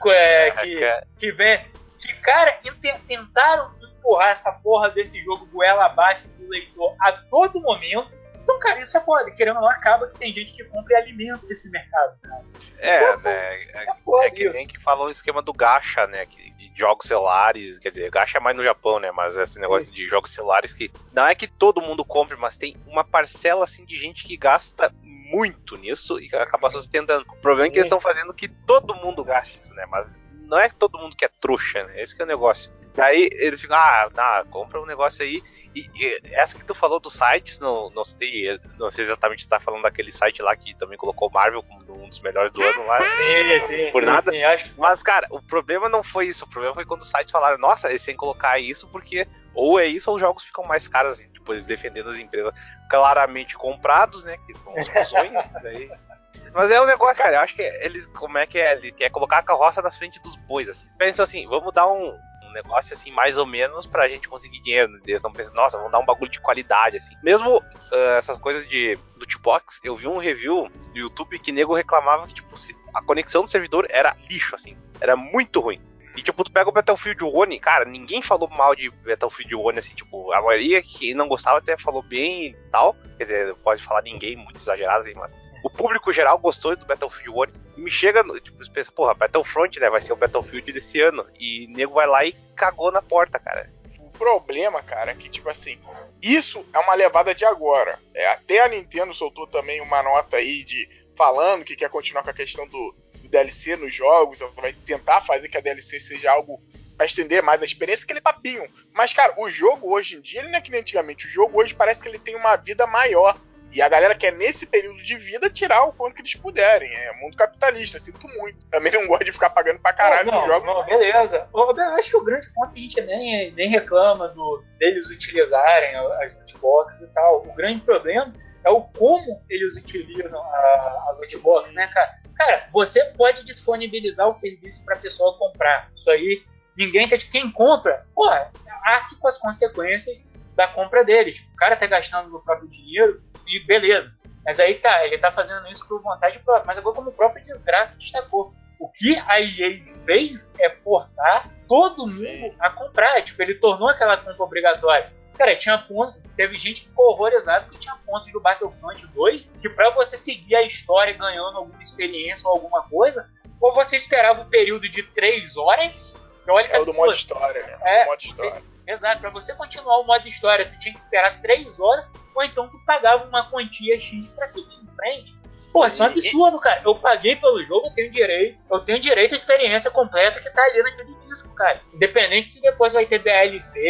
que, é, que, que vem. Que, cara, tentaram empurrar essa porra desse jogo goela abaixo do leitor a todo momento então, cara, isso é foda. Querendo ou não, acaba que tem gente que compra e alimenta esse mercado, cara. É, então, né? É, é, foda é que isso. nem que falou o esquema do gacha, né? Que, de jogos celulares, quer dizer, gacha é mais no Japão, né? Mas esse negócio Sim. de jogos celulares que não é que todo mundo compre, mas tem uma parcela assim de gente que gasta muito nisso e acaba Sim. sustentando. O problema é que eles estão fazendo que todo mundo gaste isso, né? Mas não é todo mundo que é trouxa, né? Esse que é o negócio. Aí eles ficam, ah, tá, compra um negócio aí e, e, essa que tu falou dos sites, não, não sei, não sei exatamente se tá falando daquele site lá que também colocou Marvel como um dos melhores do ano lá. Sim, sim, por sim, nada. Sim, acho... Mas, cara, o problema não foi isso. O problema foi quando os sites falaram, nossa, eles têm que colocar isso porque ou é isso ou os jogos ficam mais caros. Depois defendendo as empresas claramente comprados, né? Que são os fusões. daí *laughs* Mas é um negócio, cara, eu acho que eles, como é que é? Ele quer colocar a carroça na frente dos bois, assim. Pensam assim, vamos dar um negócio assim, mais ou menos, pra gente conseguir dinheiro. Eles não pensam, nossa, vamos dar um bagulho de qualidade, assim. Mesmo uh, essas coisas de lootbox, eu vi um review do YouTube que nego reclamava que, tipo, a conexão do servidor era lixo, assim. Era muito ruim. E, tipo, tu pega o Battlefield 1, cara, ninguém falou mal de Battlefield 1, assim, tipo, a maioria que não gostava até falou bem e tal. Quer dizer, pode falar ninguém, muito exagerado, assim, mas o público geral gostou do Battlefield 1 e me chega, tipo, pensa, porra, Battlefront, né, vai ser o Battlefield desse ano. E nego vai lá e cagou na porta, cara. O problema, cara, é que, tipo assim, isso é uma levada de agora. É, até a Nintendo soltou também uma nota aí de falando que quer continuar com a questão do, do DLC nos jogos, vai tentar fazer que a DLC seja algo pra estender mais a experiência, aquele papinho. Mas, cara, o jogo hoje em dia, ele não é que nem antigamente. O jogo hoje parece que ele tem uma vida maior. E a galera quer, nesse período de vida, tirar o quanto que eles puderem. É mundo capitalista, sinto muito. Também não gosto de ficar pagando pra caralho não, no jogo. Não, beleza. Eu acho que o grande ponto a gente nem, nem reclama do, deles utilizarem as lootboxes e tal. O grande problema é o como eles utilizam a, a lootbox, né, cara? Cara, você pode disponibilizar o serviço pra pessoa comprar. Isso aí, ninguém tá de quem compra. Porra, arque com as consequências da compra dele. Tipo, o cara tá gastando o próprio dinheiro e beleza. Mas aí tá, ele tá fazendo isso por vontade própria. Mas agora, como o próprio desgraça destacou, o que a EA fez é forçar todo mundo Sim. a comprar. Tipo, ele tornou aquela compra obrigatória. Cara, tinha pontos, teve gente que ficou horrorizada porque tinha pontos do Battlefront 2 que para você seguir a história ganhando alguma experiência ou alguma coisa, ou você esperava um período de 3 horas. Olha é o do modo história. É, do modo história. Exato, para você continuar o modo história, tu tinha que esperar 3 horas ou então tu pagava uma quantia X pra seguir em frente. Pô, isso é um absurdo, cara. Eu paguei pelo jogo, eu tenho direito, eu tenho direito à experiência completa que tá ali naquele disco, cara. Independente se depois vai ter DLC,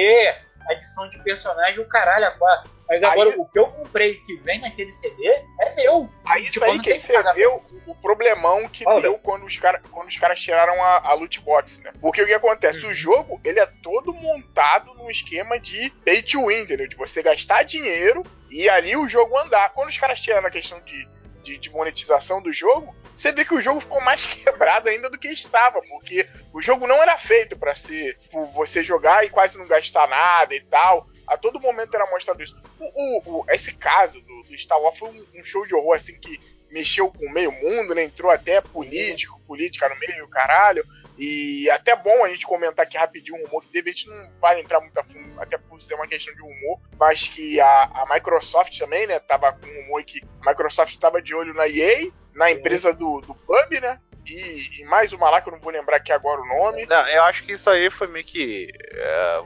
adição de personagem, o caralho a quatro. Mas agora aí, o que eu comprei que vem naquele CD é meu. Aí tipo, isso aí que você vê o, o, problemão que Olha. deu quando os, cara, quando os caras tiraram a, a loot box, né? Porque o que acontece? Hum. O jogo, ele é todo montado num esquema de pay to win, entendeu? De você gastar dinheiro e ali o jogo andar. Quando os caras tiraram a questão de, de, de monetização do jogo, você vê que o jogo ficou mais *laughs* quebrado ainda do que estava, porque o jogo não era feito para ser por você jogar e quase não gastar nada e tal. A todo momento era mostrado isso. O, o, o esse caso do, do, Star Wars foi um, um, show de horror assim que mexeu com o meio mundo, né? Entrou até político, política no meio, caralho. E até bom a gente comentar aqui rapidinho um rumor que de repente não vai entrar muito a fundo, até por ser uma questão de humor, mas que a, a Microsoft também, né, tava com um rumor que a Microsoft tava de olho na EA, na empresa do, do pub, né? E, e, mais uma lá que eu não vou lembrar aqui agora o nome. Não, eu acho que isso aí foi meio que.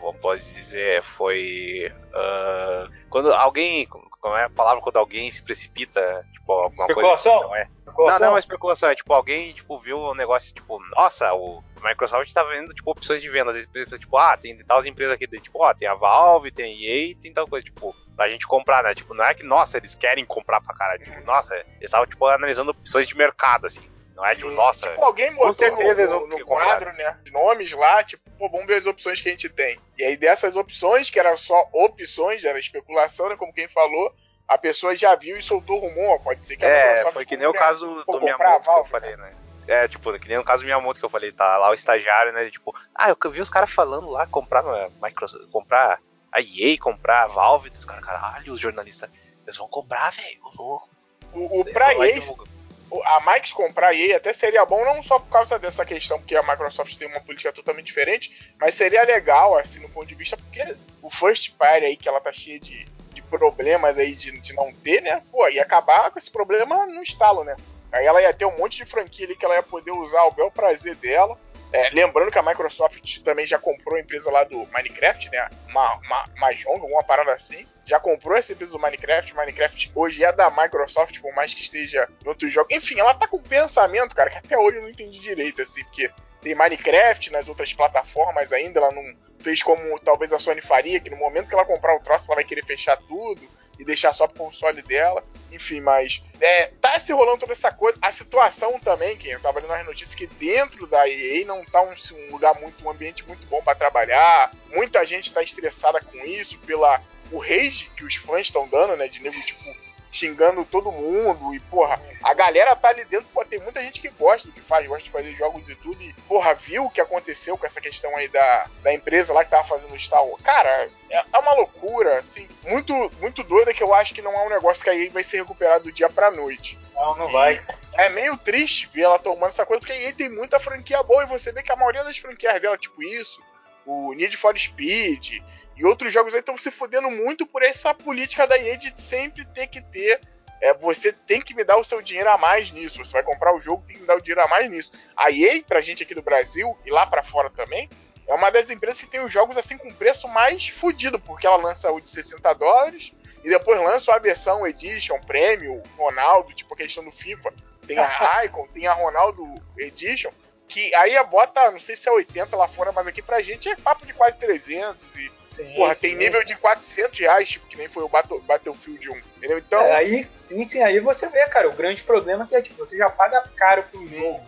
Uh, posso dizer, foi. Uh, quando alguém. Como é a palavra quando alguém se precipita? Tipo, alguma especulação? coisa. Não é. Especulação? Não, não é uma especulação. É tipo, alguém tipo, viu um negócio tipo, nossa, o Microsoft tá vendo tipo, opções de venda. Empresas, tipo, ah, tem tal empresas aqui, tipo, ó, tem a Valve, tem a EA, tem tal coisa, tipo pra gente comprar, né? Tipo, não é que, nossa, eles querem comprar pra caralho. Tipo, nossa, eles estavam, tipo, analisando opções de mercado, assim. Não é tipo, nossa. Tipo, alguém botou no, no, no quadro, né? Nomes lá, tipo, pô, vamos ver as opções que a gente tem. E aí dessas opções, que eram só opções, era especulação, né? Como quem falou, a pessoa já viu e soltou rumor. Pode ser que a é. Foi que nem o caso do Miyamoto que eu falei, né? É, tipo, que nem o caso do Miyamoto que eu falei, tá lá o estagiário, né? Tipo, ah, eu vi os caras falando lá, comprar Microsoft, comprar a EA, comprar a Valve, os caras, caralho, os jornalistas, eles vão comprar, velho, louco. O, o pra EA, a Microsoft comprar a EA até seria bom, não só por causa dessa questão, porque a Microsoft tem uma política totalmente diferente, mas seria legal, assim, no ponto de vista, porque o first party aí, que ela tá cheia de, de problemas aí de, de não ter, né? Pô, ia acabar com esse problema no estalo, né? Aí ela ia ter um monte de franquia ali que ela ia poder usar ao bel prazer dela. É, lembrando que a Microsoft também já comprou a empresa lá do Minecraft, né? Uma, uma, Mahjong, alguma parada assim. Já comprou essa empresa do Minecraft. Minecraft hoje é da Microsoft, por mais que esteja em outros jogos. Enfim, ela tá com pensamento, cara, que até hoje eu não entendi direito, assim, porque tem Minecraft nas outras plataformas ainda, ela não fez como talvez a Sony faria, que no momento que ela comprar o troço, ela vai querer fechar tudo e deixar só pro console dela. Enfim, mas é, tá se rolando toda essa coisa. A situação também, que eu tava lendo nas notícias, que dentro da EA não tá um, um lugar muito, um ambiente muito bom para trabalhar. Muita gente tá estressada com isso, pela o rage que os fãs estão dando, né? De nego, tipo, xingando todo mundo. E, porra, a galera tá ali dentro, pô, tem muita gente que gosta do que faz, gosta de fazer jogos e tudo. E, porra, viu o que aconteceu com essa questão aí da, da empresa lá que tava fazendo o Star Wars. Cara, é, é uma loucura, assim, muito, muito doida que eu acho que não é um negócio que aí vai ser recuperado do dia pra noite. Não, não vai. É meio triste ver ela tomando essa coisa, porque aí tem muita franquia boa e você vê que a maioria das franquias dela, tipo isso, o Need for Speed e outros jogos aí estão se fudendo muito por essa política da EA de sempre ter que ter. É, você tem que me dar o seu dinheiro a mais nisso. Você vai comprar o jogo, tem que me dar o dinheiro a mais nisso. A EA, pra gente aqui do Brasil e lá para fora também, é uma das empresas que tem os jogos assim com preço mais fudido, porque ela lança o de 60 dólares e depois lança a versão Edition, Premium, Ronaldo, tipo a questão do FIFA. Tem a *laughs* Icon, tem a Ronaldo Edition, que aí a bota, não sei se é 80 lá fora, mas aqui pra gente é papo de quase 300 e Sim, Porra, sim, tem nível de 400 reais, tipo, que nem foi o Battle, Battlefield 1, entendeu? Então... É, aí, sim, sim, aí você vê, cara, o grande problema é que é, tipo, você já paga caro pro sim. jogo.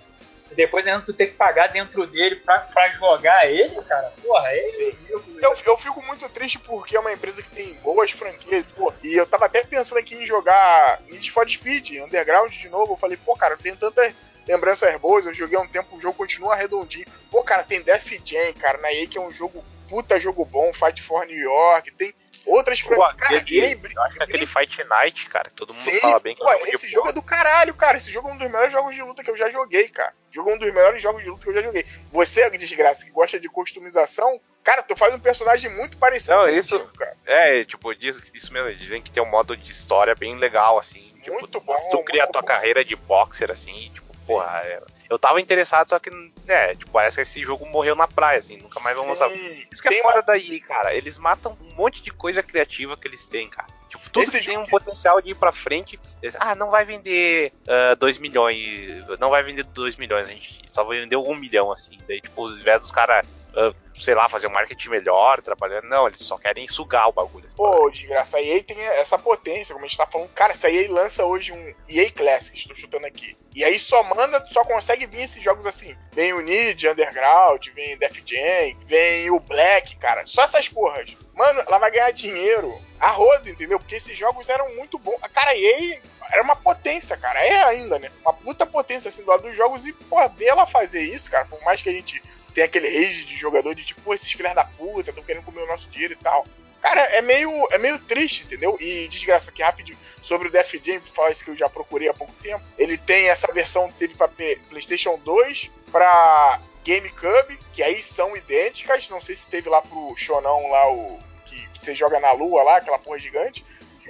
E depois ainda tu tem que pagar dentro dele pra, pra jogar ele, cara, porra, é eu, eu, eu fico muito triste porque é uma empresa que tem boas franquias, pô, e eu tava até pensando aqui em jogar Need for Speed, Underground de novo, eu falei, pô, cara, tenho tantas lembranças boas, eu joguei um tempo, o jogo continua redondinho. Pô, cara, tem Def Jam, cara, na EA que é um jogo puta jogo bom, Fight for New York, tem outras franquias. Cara, aquele, ele, eu acho que aquele Fight Night, cara, todo mundo Sim, fala bem que pô, é Esse jogo é do caralho, cara. Esse jogo é um dos melhores jogos de luta que eu já joguei, cara. Jogo é um dos melhores jogos de luta que eu já joguei. Você, desgraça, que gosta de customização, cara, tu faz um personagem muito parecido Não, isso, cara. É, tipo, diz, isso mesmo, dizem que tem um modo de história bem legal, assim. Tipo, muito bom. Tu cria a tua bom. carreira de boxer, assim, tipo. Porra, é, eu tava interessado, só que, é, tipo, parece que esse jogo morreu na praia, assim, nunca mais vão lançar. Isso que é foda uma... daí, cara. Eles matam um monte de coisa criativa que eles têm, cara. Tipo, tudo esse que tem um potencial de ir pra frente. Ah, não vai vender 2 uh, milhões. Não vai vender 2 milhões, a gente só vai vender 1 um milhão, assim. Daí, tipo, os velhos dos caras uh, sei lá, fazer um marketing melhor, trabalhando. Não, eles só querem sugar o bagulho. Pô, desgraça, a EA tem essa potência, como a gente tá falando. Cara, se a EA lança hoje um EA Classic, estou chutando aqui. E aí só manda, só consegue vir esses jogos assim. Vem o Need, Underground, vem Def Jam, vem o Black, cara. Só essas porras. Mano, ela vai ganhar dinheiro a roda, entendeu? Porque esses jogos eram muito bons. Cara, EA era uma potência, cara. É ainda, né? Uma puta potência assim do lado dos jogos. E, pô, ver ela fazer isso, cara, por mais que a gente tem aquele rage de jogador de tipo, esses filhos da puta estão querendo comer o nosso dinheiro e tal. Cara, é meio, é meio triste, entendeu? E desgraça aqui rápido sobre o Def Jam, faz que eu já procurei há pouco tempo. Ele tem essa versão dele para PlayStation 2, para GameCube, que aí são idênticas. Não sei se teve lá pro Shonão lá o que você joga na lua lá, aquela porra gigante.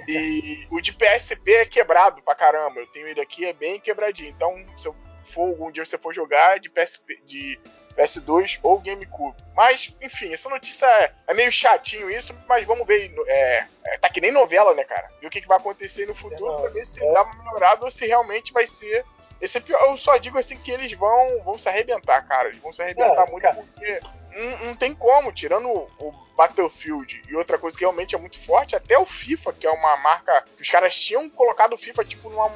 E o de PSP é quebrado pra caramba. Eu tenho ele aqui, é bem quebradinho. Então, se eu for algum dia você for jogar de PSP, de PS2 ou GameCube. Mas, enfim, essa notícia é, é meio chatinho isso, mas vamos ver. É, é, tá que nem novela, né, cara? Ver o que, que vai acontecer no futuro pra ver se é. dá uma melhorada ou se realmente vai ser. Esse é eu só digo assim que eles vão, vão se arrebentar, cara. Eles vão se arrebentar é, muito cara. porque não, não, tem como, tirando o Battlefield e outra coisa que realmente é muito forte, até o FIFA, que é uma marca que os caras tinham colocado o FIFA tipo numa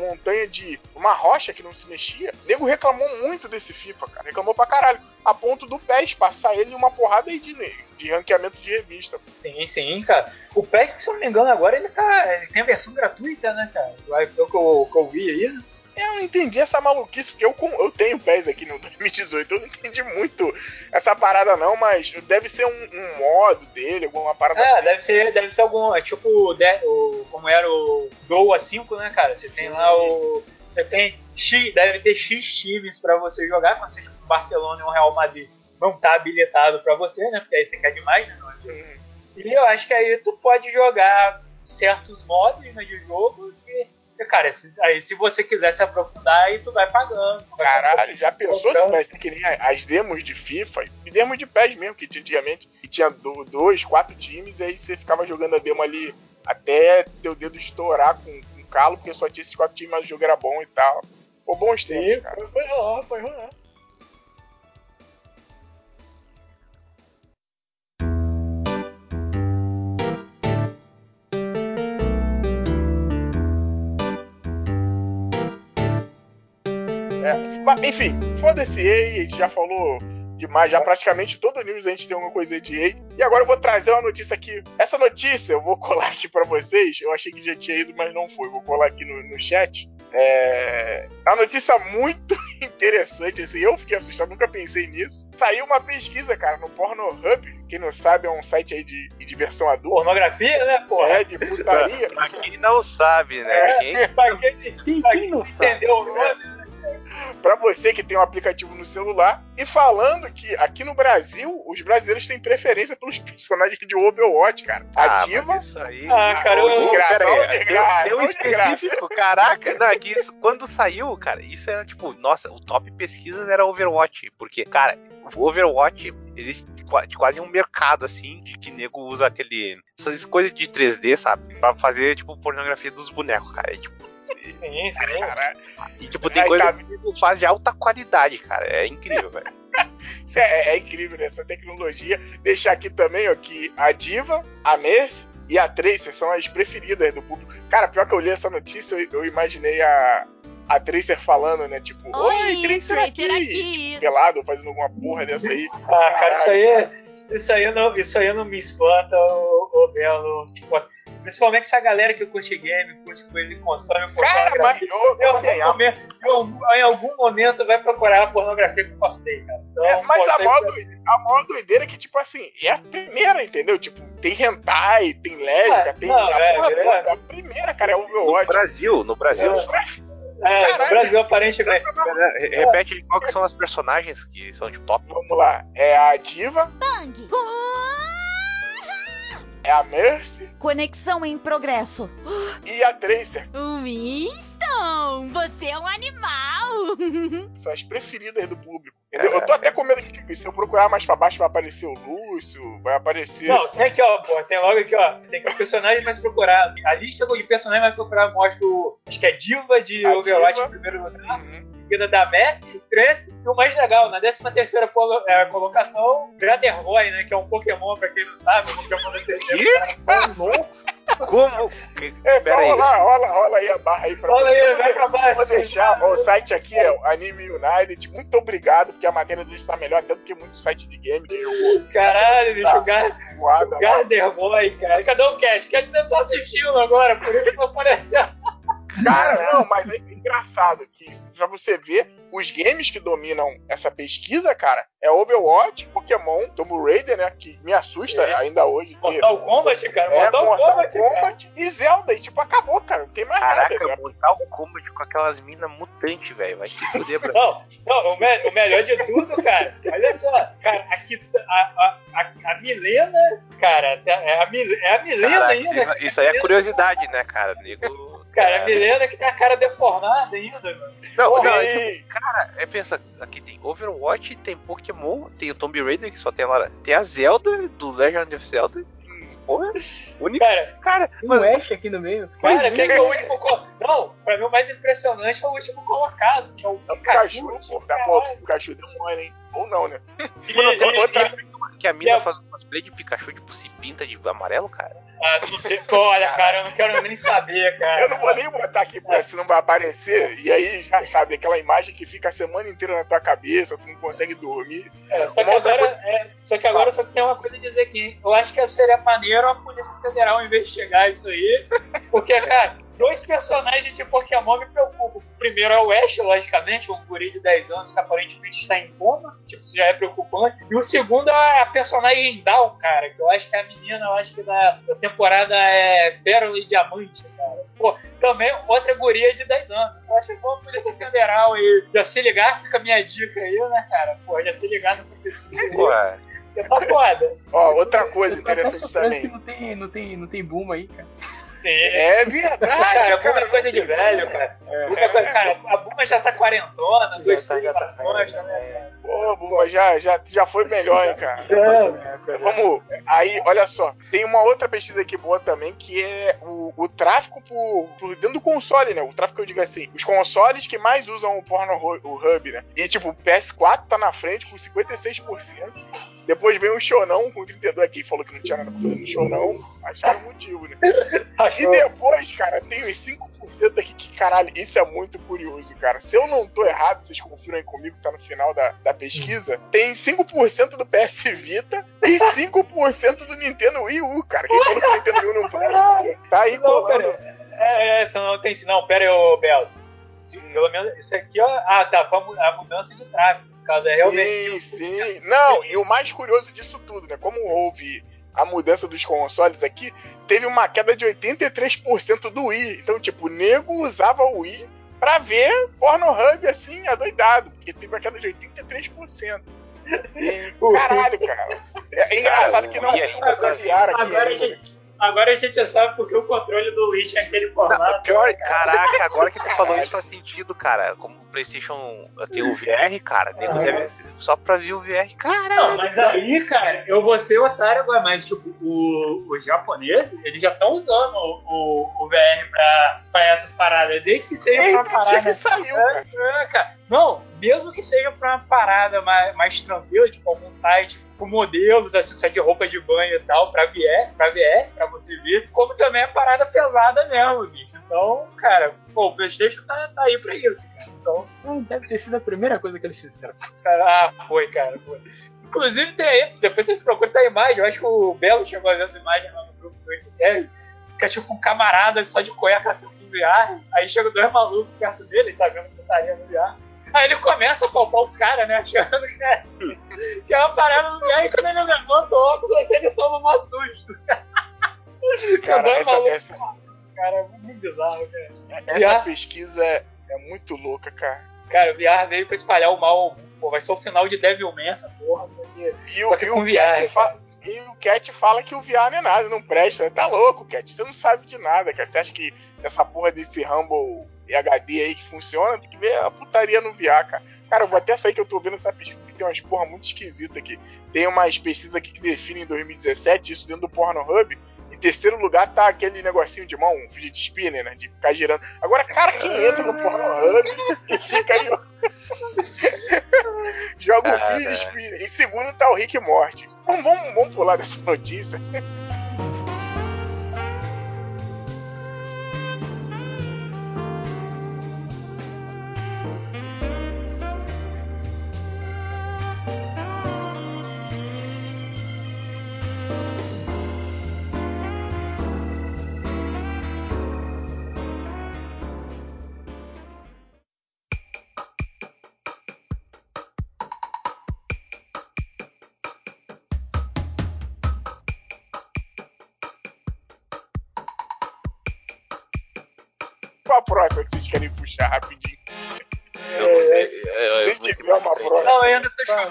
montanha de uma rocha que não se mexia. O nego reclamou muito desse FIFA, cara. Reclamou pra caralho. A ponto do PES passar ele em uma porrada aí de, de ranqueamento de revista. Sim, sim, cara. O PES, que se eu não me engano, agora ele tá. Ele tem a versão gratuita, né, cara? Pelo que eu, que eu vi aí, né? Eu não entendi essa maluquice, porque eu, eu tenho PES aqui no *laughs* 2018, eu não entendi muito essa parada não, mas deve ser um, um modo dele, alguma parada É, assim. deve ser, deve ser algum, é tipo de, o, como era o Gol A5, né, cara? Você Sim. tem lá o... Você tem X, deve ter X times pra você jogar, você tipo um Barcelona e um Real Madrid não tá habilitado pra você, né? Porque aí você quer demais, né? Uhum. E eu acho que aí tu pode jogar certos modos né, de jogo que Cara, se, aí se você quiser se aprofundar, aí tu vai pagando. Tu vai Caralho, já pensou se vai ser que nem as demos de FIFA e demos de PES mesmo, que tinha antigamente, que tinha dois, quatro times, e aí você ficava jogando a demo ali até teu dedo estourar com, com calo, porque só tinha esses quatro times, mas o jogo era bom e tal. Pô, bons tempos, cara. Foi, foi rolar, foi rolar. É, mas, enfim, foda-se aí, a gente já falou demais. Já praticamente todo news a gente tem alguma coisa de EA. E agora eu vou trazer uma notícia aqui. Essa notícia eu vou colar aqui para vocês. Eu achei que já tinha ido, mas não foi. Vou colar aqui no, no chat. É uma notícia muito *laughs* interessante, assim, eu fiquei assustado, nunca pensei nisso. Saiu uma pesquisa, cara, no Pornhub, quem não sabe é um site aí de, de diversão adulta. Pornografia, né, porra? É, de putaria. *laughs* pra quem não sabe, né? É. Quem... pra quem, pra quem quem não sabe? entendeu o nome, Pra você que tem um aplicativo no celular. E falando que aqui no Brasil, os brasileiros têm preferência pelos personagens de Overwatch, cara. A Ah, diva. mas isso aí. Ah, cara, Ô, eu- Pera ô, aí, um ô, desgraça. específico, caraca, não, é que isso, quando saiu, cara, isso era tipo, nossa, o top pesquisas era Overwatch, porque, cara, o Overwatch existe qua- quase um mercado, assim, de que nego usa aquele, essas coisas de 3D, sabe, pra fazer, tipo, pornografia dos bonecos, cara, é, tipo, Sim, sim. Cara, e, tipo, tem Aí coisa tá. que nego faz de alta qualidade, cara, é incrível, velho. Isso *laughs* é, é incrível né, essa tecnologia. Deixar aqui também ó, que a Diva, a Mercy e a Tracer são as preferidas do público. Cara, pior que eu li essa notícia, eu, eu imaginei a, a Tracer falando, né? Tipo, oi, Tracer, aqui. aqui. Pelado, fazendo alguma porra dessa aí. Ah, cara, isso aí, isso aí, não, isso aí não me espanta, ô, ô Belo. Tipo, principalmente essa galera que curte game, curte coisa em console, Cara, mas pornografia. ô, Em algum, a- momento, em algum- em algum momento vai procurar a pornografia com cosplay, cara. Então, é, mas a maior, doideira, a maior doideira é que, tipo assim, é a primeira, entendeu? Tipo, tem hentai, tem lésbica, Ah, tem. não, a é, porra é. é a primeira, cara, é No Overwatch. Brasil, no Brasil, É, no Caralho. Brasil, aparentemente. Re- repete aí qual que são as personagens que são de top. Vamos lá, é a Diva, Bang. É a Mercy Conexão em progresso. e a Tracer. Winston, você é um animal. *laughs* são as preferidas do público. Entendeu? Eu tô até com medo que se eu procurar mais pra baixo vai aparecer o Lúcio, vai aparecer. Não, tem aqui, ó, pô, tem logo aqui, ó. Tem que o personagem mais procurado. A lista de personagens mais procurados mostra o. Acho que é Diva de A Overwatch Diva. em primeiro lugar. Uhum. Seguida da Messi, Trance e o mais legal, na 13 terceira polo- é, colocação, Gradervoy, né? Que é um Pokémon, pra quem não sabe, um Pokémon da terceira geração. Como? É só rolar, rola, rola aí a barra aí pra Olha você. aí, vai pra baixo. Vou deixar o site aqui, é o Anime United. Muito obrigado, porque a matéria deles tá melhor até do que muito site de game que jogou Caralho, bicho, Tá. o o. Garderboy, cara. Cadê o Cat? O Cat deve estar assistindo agora, por isso que não apareceu. Cara, não, mas é engraçado que pra você ver, os games que dominam essa pesquisa, cara, é Overwatch, Pokémon, Tomb Raider, né? Que me assusta É. ainda hoje. que- Mortal Kombat, cara. É, Mortal, Mortal Kombat, cara. Kombat e Zelda. E tipo, acabou, cara. Não tem mais Caraca, nada. Mortal Kombat com aquelas minas mutantes, velho. Vai se fuder, *laughs* Brasil. Não, não o, me- o melhor de tudo, cara, olha só, cara, aqui, a, a, a, a Milena, cara, é a, Mil- é a Milena Caraca, ainda. isso, cara. isso aí é curiosidade, né, cara? Nego. Cara, é, a Milena que tem a cara deformada ainda, mano. Não, Porra, não, e- é, pensa, aqui tem Overwatch, tem Pokémon, tem o Tomb Raider, que só tem lá. Tem a Zelda, do Legend of Zelda. Porra, *laughs* única. Cara, Cara, Tem mas um Ash aqui no meio. cara, é. quem que é o último. co- Não, pra mim o mais impressionante é o último colocado, que é o É o Pikachu, pô. Pô, o Pikachu deu mole, hein? Ou não, né? E, Mano, tem e- outra- que a mina e a- faz cosplay de Pikachu, tipo, se pinta de amarelo, cara. Ah, pô, olha, cara, eu não quero nem saber, cara. Eu não vou nem botar aqui pra se não vai aparecer. E aí já sabe, aquela imagem que fica a semana inteira na tua cabeça, tu não consegue dormir. É, só, que agora, é, só que agora só tem uma coisa a dizer aqui. hein? Eu acho que seria maneiro a Polícia Federal investigar isso aí. Porque, cara, dois personagens de Pokémon me preocupam. O primeiro é o Ash, logicamente, um guri de 10 anos que aparentemente está em coma. Tipo, isso já é preocupante. E o segundo é a personagem Down, cara. Que eu acho que é a menina, eu acho que da, da temporada é Pérola e Diamante, cara. Pô, também outra guria de 10 anos. Eu acho que bom a Polícia Federal e já se ligar, fica a minha dica aí, né, cara? Pô, já se ligar nessa pesquisa aí. Pô, é. Porque tá foda. Ó, outra coisa interessante também. não tem, não tem, não tem boom aí, cara. Sim. É verdade, cara, cara. muita coisa de velho, cara. Muita coisa, cara, a Buma já tá quarentona, dois tá- filhos já tá né? é. Pô, Buma, já, já, já foi melhor, hein, cara. É. Vamos. Aí, olha só. Tem uma outra pesquisa aqui boa também, que é o, o tráfico por, por dentro do console, né? O tráfico, eu digo assim, os consoles que mais usam o porno hu- o hub, né? E, tipo, o PS4 tá na frente com 56%. Depois vem o Chonão com 32 aqui, falou que não tinha nada pra fazer no Chonão. Acharam motivo, né? *laughs* E depois, cara, tem os 5% aqui que, caralho, isso é muito curioso, cara. Se eu não tô errado, vocês confiram aí comigo, tá no final da, da pesquisa, tem 5% do PS Vita e 5% do Nintendo Wii U, cara. Quem falou que o Nintendo Wii U não presta? Tá aí Não, colando. É, é, isso não tem. Não, pera aí, ô Belo. Se- Pelo menos isso aqui, ó. Ah, tá. A mudança de tráfego. Caso, é realmente. Sim, sim. Não, e o mais curioso disso tudo, né? Como houve a mudança dos consoles aqui, teve uma queda de 83% do Wii. Então, tipo, o nego usava o Wii pra ver Pornhub assim, adoidado, porque teve uma queda de 83%. E, caralho, cara. É, é engraçado que não tem uma VR aqui Agora a, gente, agora a gente já sabe porque o controle do Wii tinha aquele Não, formato. pior, caraca, agora que tu falou isso *laughs* faz sentido, cara. Como o PlayStation tem o VR, cara, nego Ah. deve ser só pra ver o VR. Caralho. Não, mas aí, cara, eu vou ser otário agora, mas tipo, o, os japoneses, eles já estão usando o, o, o VR pra, pra essas paradas, desde que seja pra Eita, dia parada. que *laughs* saiu, cara. É, é, cara. Não, mesmo que seja pra uma parada mais, mais tranquila, tipo algum site com modelos, assim, site de roupa de banho e tal, pra VR, pra VR, pra você ver, como também é parada pesada mesmo, bicho. Então, cara, pô, o Playstation tá, tá aí pra isso, cara. Então, Deve ter sido a primeira coisa que eles fizeram. ah, foi, cara, foi. Inclusive tem aí, depois vocês procuram a imagem, eu acho que o Belo chegou a ver essa imagem lá no grupo do Epitério, que é tipo um camarada só de cueca assim no VR, aí chega dois malucos perto dele, tá vendo putaria no VR. Aí ele começa a palpar os caras, né? Achando que é, que é uma parada VR, e quando ele levanta o óculos, assim, ele toma um susto. Cara, essa, malucos, essa, cara, é muito bizarro, cara. essa Já- pesquisa é, é muito louca, cara. Cara, o VR veio pra espalhar o mal. Pô, vai ser o final de Devilman essa porra, isso aqui. E Só o, que e o VR, Cat fa- cara. E o Cat fala que o VR não é nada, não presta. Tá louco, Cat. Você não sabe de nada, cara. Você acha que essa porra desse Rumble HD aí que funciona? Tem que ver a putaria no VR, cara. Cara, eu vou até sair que eu tô vendo essa pesquisa que tem umas porra muito esquisitas aqui. Tem umas pesquisas aqui que definem em 2017 isso dentro do Pornhub. Em terceiro lugar tá aquele negocinho de mão, um fidget spinner, né? De ficar girando. Agora, cara, quem entra no Pornhub e fica aí. *laughs* Joga o Cara. fidget spinner. Em segundo tá o Rick Morty. Vamos, vamos, vamos pular dessa notícia.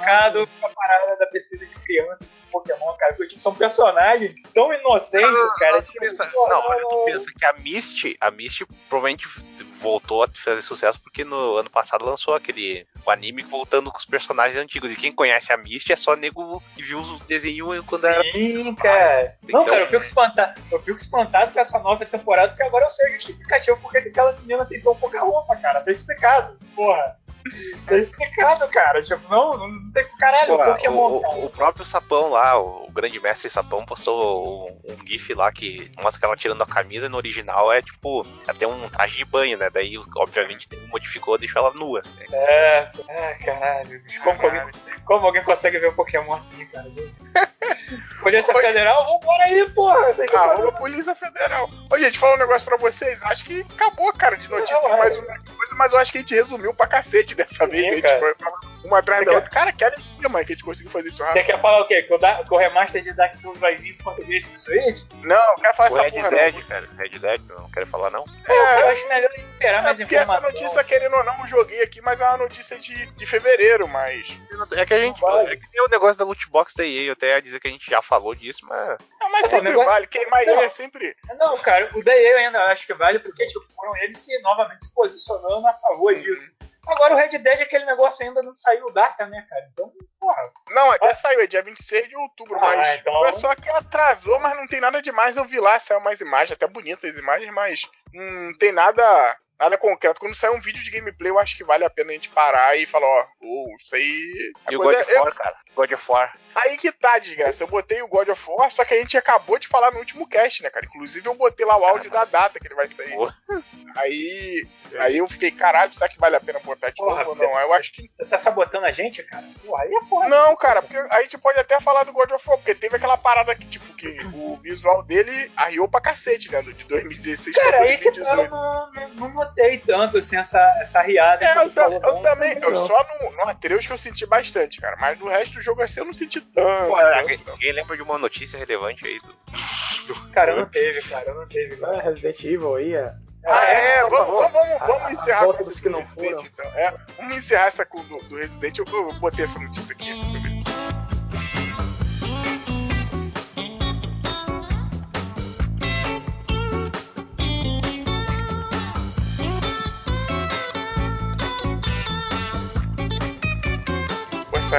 Chocado com a parada da pesquisa de criança com Pokémon, cara. Porque tipo, são personagens tão inocentes, cara. Tu Tipo, pensa- pô, não, olha, tu pensa que a Misty, a Misty provavelmente voltou a fazer sucesso porque no ano passado lançou aquele o anime voltando com os personagens antigos. E quem conhece a Misty é só nego que viu os desenhos quando era. Sim, cara. Não, Então- cara, eu fico espantado. Eu fico espantado com essa nova temporada, porque agora eu sei o justificativo porque que aquela menina tem tão pouca roupa, cara. Tá explicado, porra. Tá explicado, cara. Tipo, não, não tem caralho, Pô, Pokémon, o, cara. o- o próprio Sapão lá, o grande mestre Sapão, postou um, um GIF lá que mostra ela tirando a camisa e no original é tipo, até um traje de banho, né? Daí, obviamente, ele modificou e deixou ela nua. né? É, é, caralho. bicho. Como, que alguém, como alguém consegue ver o Pokémon assim, cara? *laughs* Polícia Federal, vambora aí, porra. Você que Ah, Polícia Federal. Ô, gente, falar um negócio pra vocês. Acho que acabou, cara, de notícia. Não, Tem é. mais uma coisa, mas eu acho que a gente resumiu pra cacete dessa Sim, vez. A gente cara. foi falando uma atrás Você da quer- outra. Cara, que alegria, mano, que a gente conseguiu fazer isso Você rápido. quer falar o quê? Que o, da, que o remaster de Dark Souls vai vir em português pro Switch? Não, não quero falar O essa Red porra, Dead, não. cara, Red Dead, não quero falar não. É, Eu acho melhor esperar mais porque essa informação. notícia, querendo ou não, eu joguei aqui, mas é uma notícia de, de fevereiro, mas. É que a gente. Vale. É que tem o negócio da loot box da EA, eu até ia dizer que a gente já falou disso, mas. Não, mas Pô, sempre negócio- vale. Queimar ele é sempre. Não, cara, o DE eu ainda acho que vale porque tipo, foram eles se novamente se posicionando a favor disso. Agora o Red Dead, aquele negócio ainda não saiu data, né, cara? Então, porra. Não, até saiu, é dia 26 de outubro, Ah, mas. então- Foi só que atrasou, mas não tem nada demais. Eu vi lá, saiu mais imagens, até bonitas as imagens, mas não tem nada. Nada concreto. Quando sair um vídeo de gameplay, eu acho que vale a pena a gente parar e falar, ó, oh, isso aí. a E o God of é- War, cara. God of War. Aí que tá, desgraça. Eu botei o God of War, só que a gente acabou de falar no último cast, né, cara? Inclusive eu botei lá o áudio da data que ele vai sair. Porra. Aí. Aí eu fiquei, caralho, será que vale a pena botar de Porra, novo ou não? Aí eu acho que. Você tá sabotando a gente, cara? Pô, aí é foda. Não, cara, porque a gente pode até falar do God of War, porque teve aquela parada que, tipo, que o visual dele arriou pra cacete, né? De 2016 pra Cara, aí que eu 2018. não, não, não notei tanto, assim, essa, essa riada. É, eu, ta- falou, eu não. também. Eu só no, no Atreus que eu senti bastante, cara. Mas no resto do jogo assim eu não senti tanto. Pô, tanto, alguém, lembra de uma notícia relevante aí do. Cara, não teve, cara, não teve. cara. Ah, Resident Evil aí, é. Ah, é, por vamos, vamos, vamos, A- vamos a encerrar volta com esse que do não Resident, foram. então. É, vamos encerrar essa com do, do Resident. Eu, eu botei essa notícia aqui.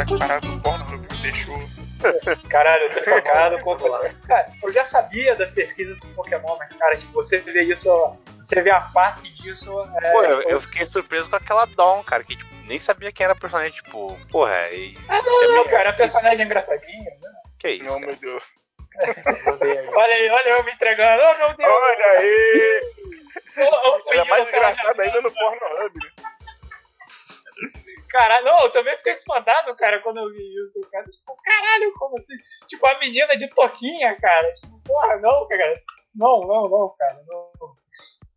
Eu do deixou. Caralho, eu tô chocado com. Cara, eu já sabia das pesquisas do Pokémon, mas, cara, tipo, você vê isso, você vê a face disso. É, Pô, eu, tipo, eu fiquei surpreso com aquela Dawn, cara, que tipo, nem sabia quem era a personagem, tipo, porra, e. Ah, não, não, cara, a personagem é engraçadinha. né? Que isso? Não, cara? meu Deus. *laughs* Olha aí, olha eu me entregando. Oh, meu Deus. Olha aí! Oh, oh, Ela é mais eu, cara. engraçada ainda no Pornhub, né? Caralho, não, eu também fiquei espantado, cara, quando eu vi isso, cara. Tipo, caralho, como assim? Tipo, a menina de toquinha, cara. Tipo, porra, não, cara. Não, não, não, cara. Não.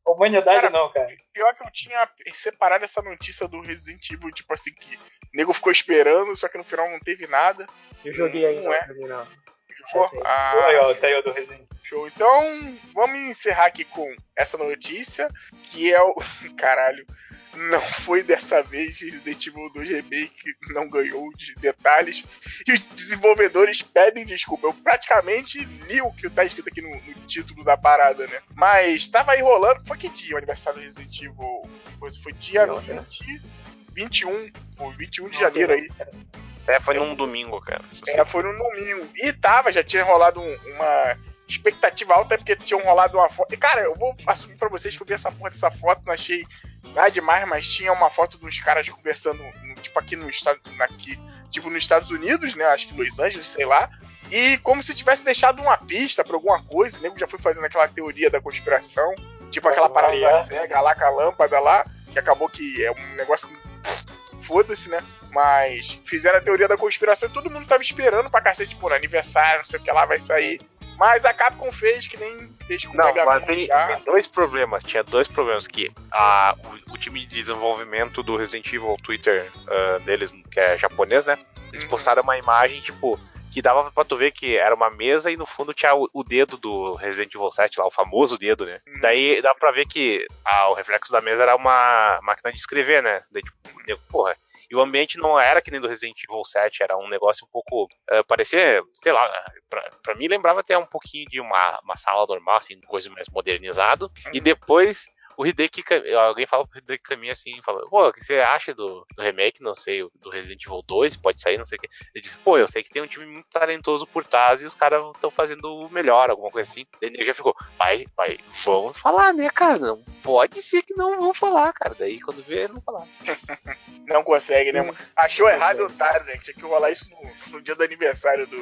Humanidade Cara, não, cara. Pior que eu tinha separado essa notícia do Resident Evil, tipo assim, que o nego ficou esperando, só que no final não teve nada. Eu joguei aí, Não é. joguei não. Pô, ah, Aí, ó, tá aí o do Resident. show. Então, vamos encerrar aqui com essa notícia, que é o. *laughs* Caralho. Não foi dessa vez Resident Evil 2 Remake não ganhou de detalhes e os desenvolvedores pedem desculpa. Eu praticamente li o que tá escrito aqui no, no título da parada, né? Mas tava aí rolando. Foi que dia o aniversário do Resident Evil? Foi, foi dia Não, né? 20, 21. Foi 21 de janeiro aí. É, foi num domingo, cara. É, foi no domingo. E tava, já tinha rolado um- uma expectativa alta, porque tinham rolado uma foto. Cara, eu vou assumir pra vocês que eu vi essa porra dessa foto, não achei nada demais, mas tinha uma foto de uns caras conversando, tipo, aqui no estado. Aqui, tipo, nos Estados Unidos, né? Acho que Los Angeles, sei lá. E como se tivesse deixado uma pista pra alguma coisa, o nego já foi fazendo aquela teoria da conspiração, tipo aquela parada da. SEGA lá com a lâmpada lá, que acabou que é um negócio. Foda-se, né? Mas fizeram a teoria da conspiração e todo mundo tava esperando pra cacete, no aniversário, não sei o que lá vai sair. Mas a Capcom fez que nem fez com o Não, Mega mas Man tem, dois problemas. Tinha dois problemas que a, o, o time de desenvolvimento do Resident Evil, o Twitter ah, deles, que é japonês, né? Eles Uhum. postaram uma imagem, tipo, que dava pra tu ver que era uma mesa e no fundo tinha o, o dedo do Resident Evil 7 lá, o famoso dedo, né? Uhum. Daí dá pra ver que ah, o reflexo da mesa era uma máquina de escrever, né? Daí, tipo, porra. E o ambiente não era que nem do Resident Evil 7, era um negócio um pouco. ah, parecia, sei lá, pra, pra mim lembrava até um pouquinho de uma, uma sala normal, assim, coisa mais modernizado. E depois o Hideki, alguém fala pro Hideki Kamiya assim, falou, pô, o que você acha do, do remake, não sei, do Resident Evil 2, pode sair, não sei o que. Ele disse, pô, eu sei que tem um time muito talentoso por trás e os caras estão fazendo o melhor, alguma coisa assim. Daí ele já ficou, vai, vai, vão falar, né, cara? Não pode ser que não vão falar, cara. Daí quando vê, não falar. *laughs* Não consegue, né, mano? Achou errado, consegue. otário, né? Tinha que rolar isso no, no dia do aniversário do,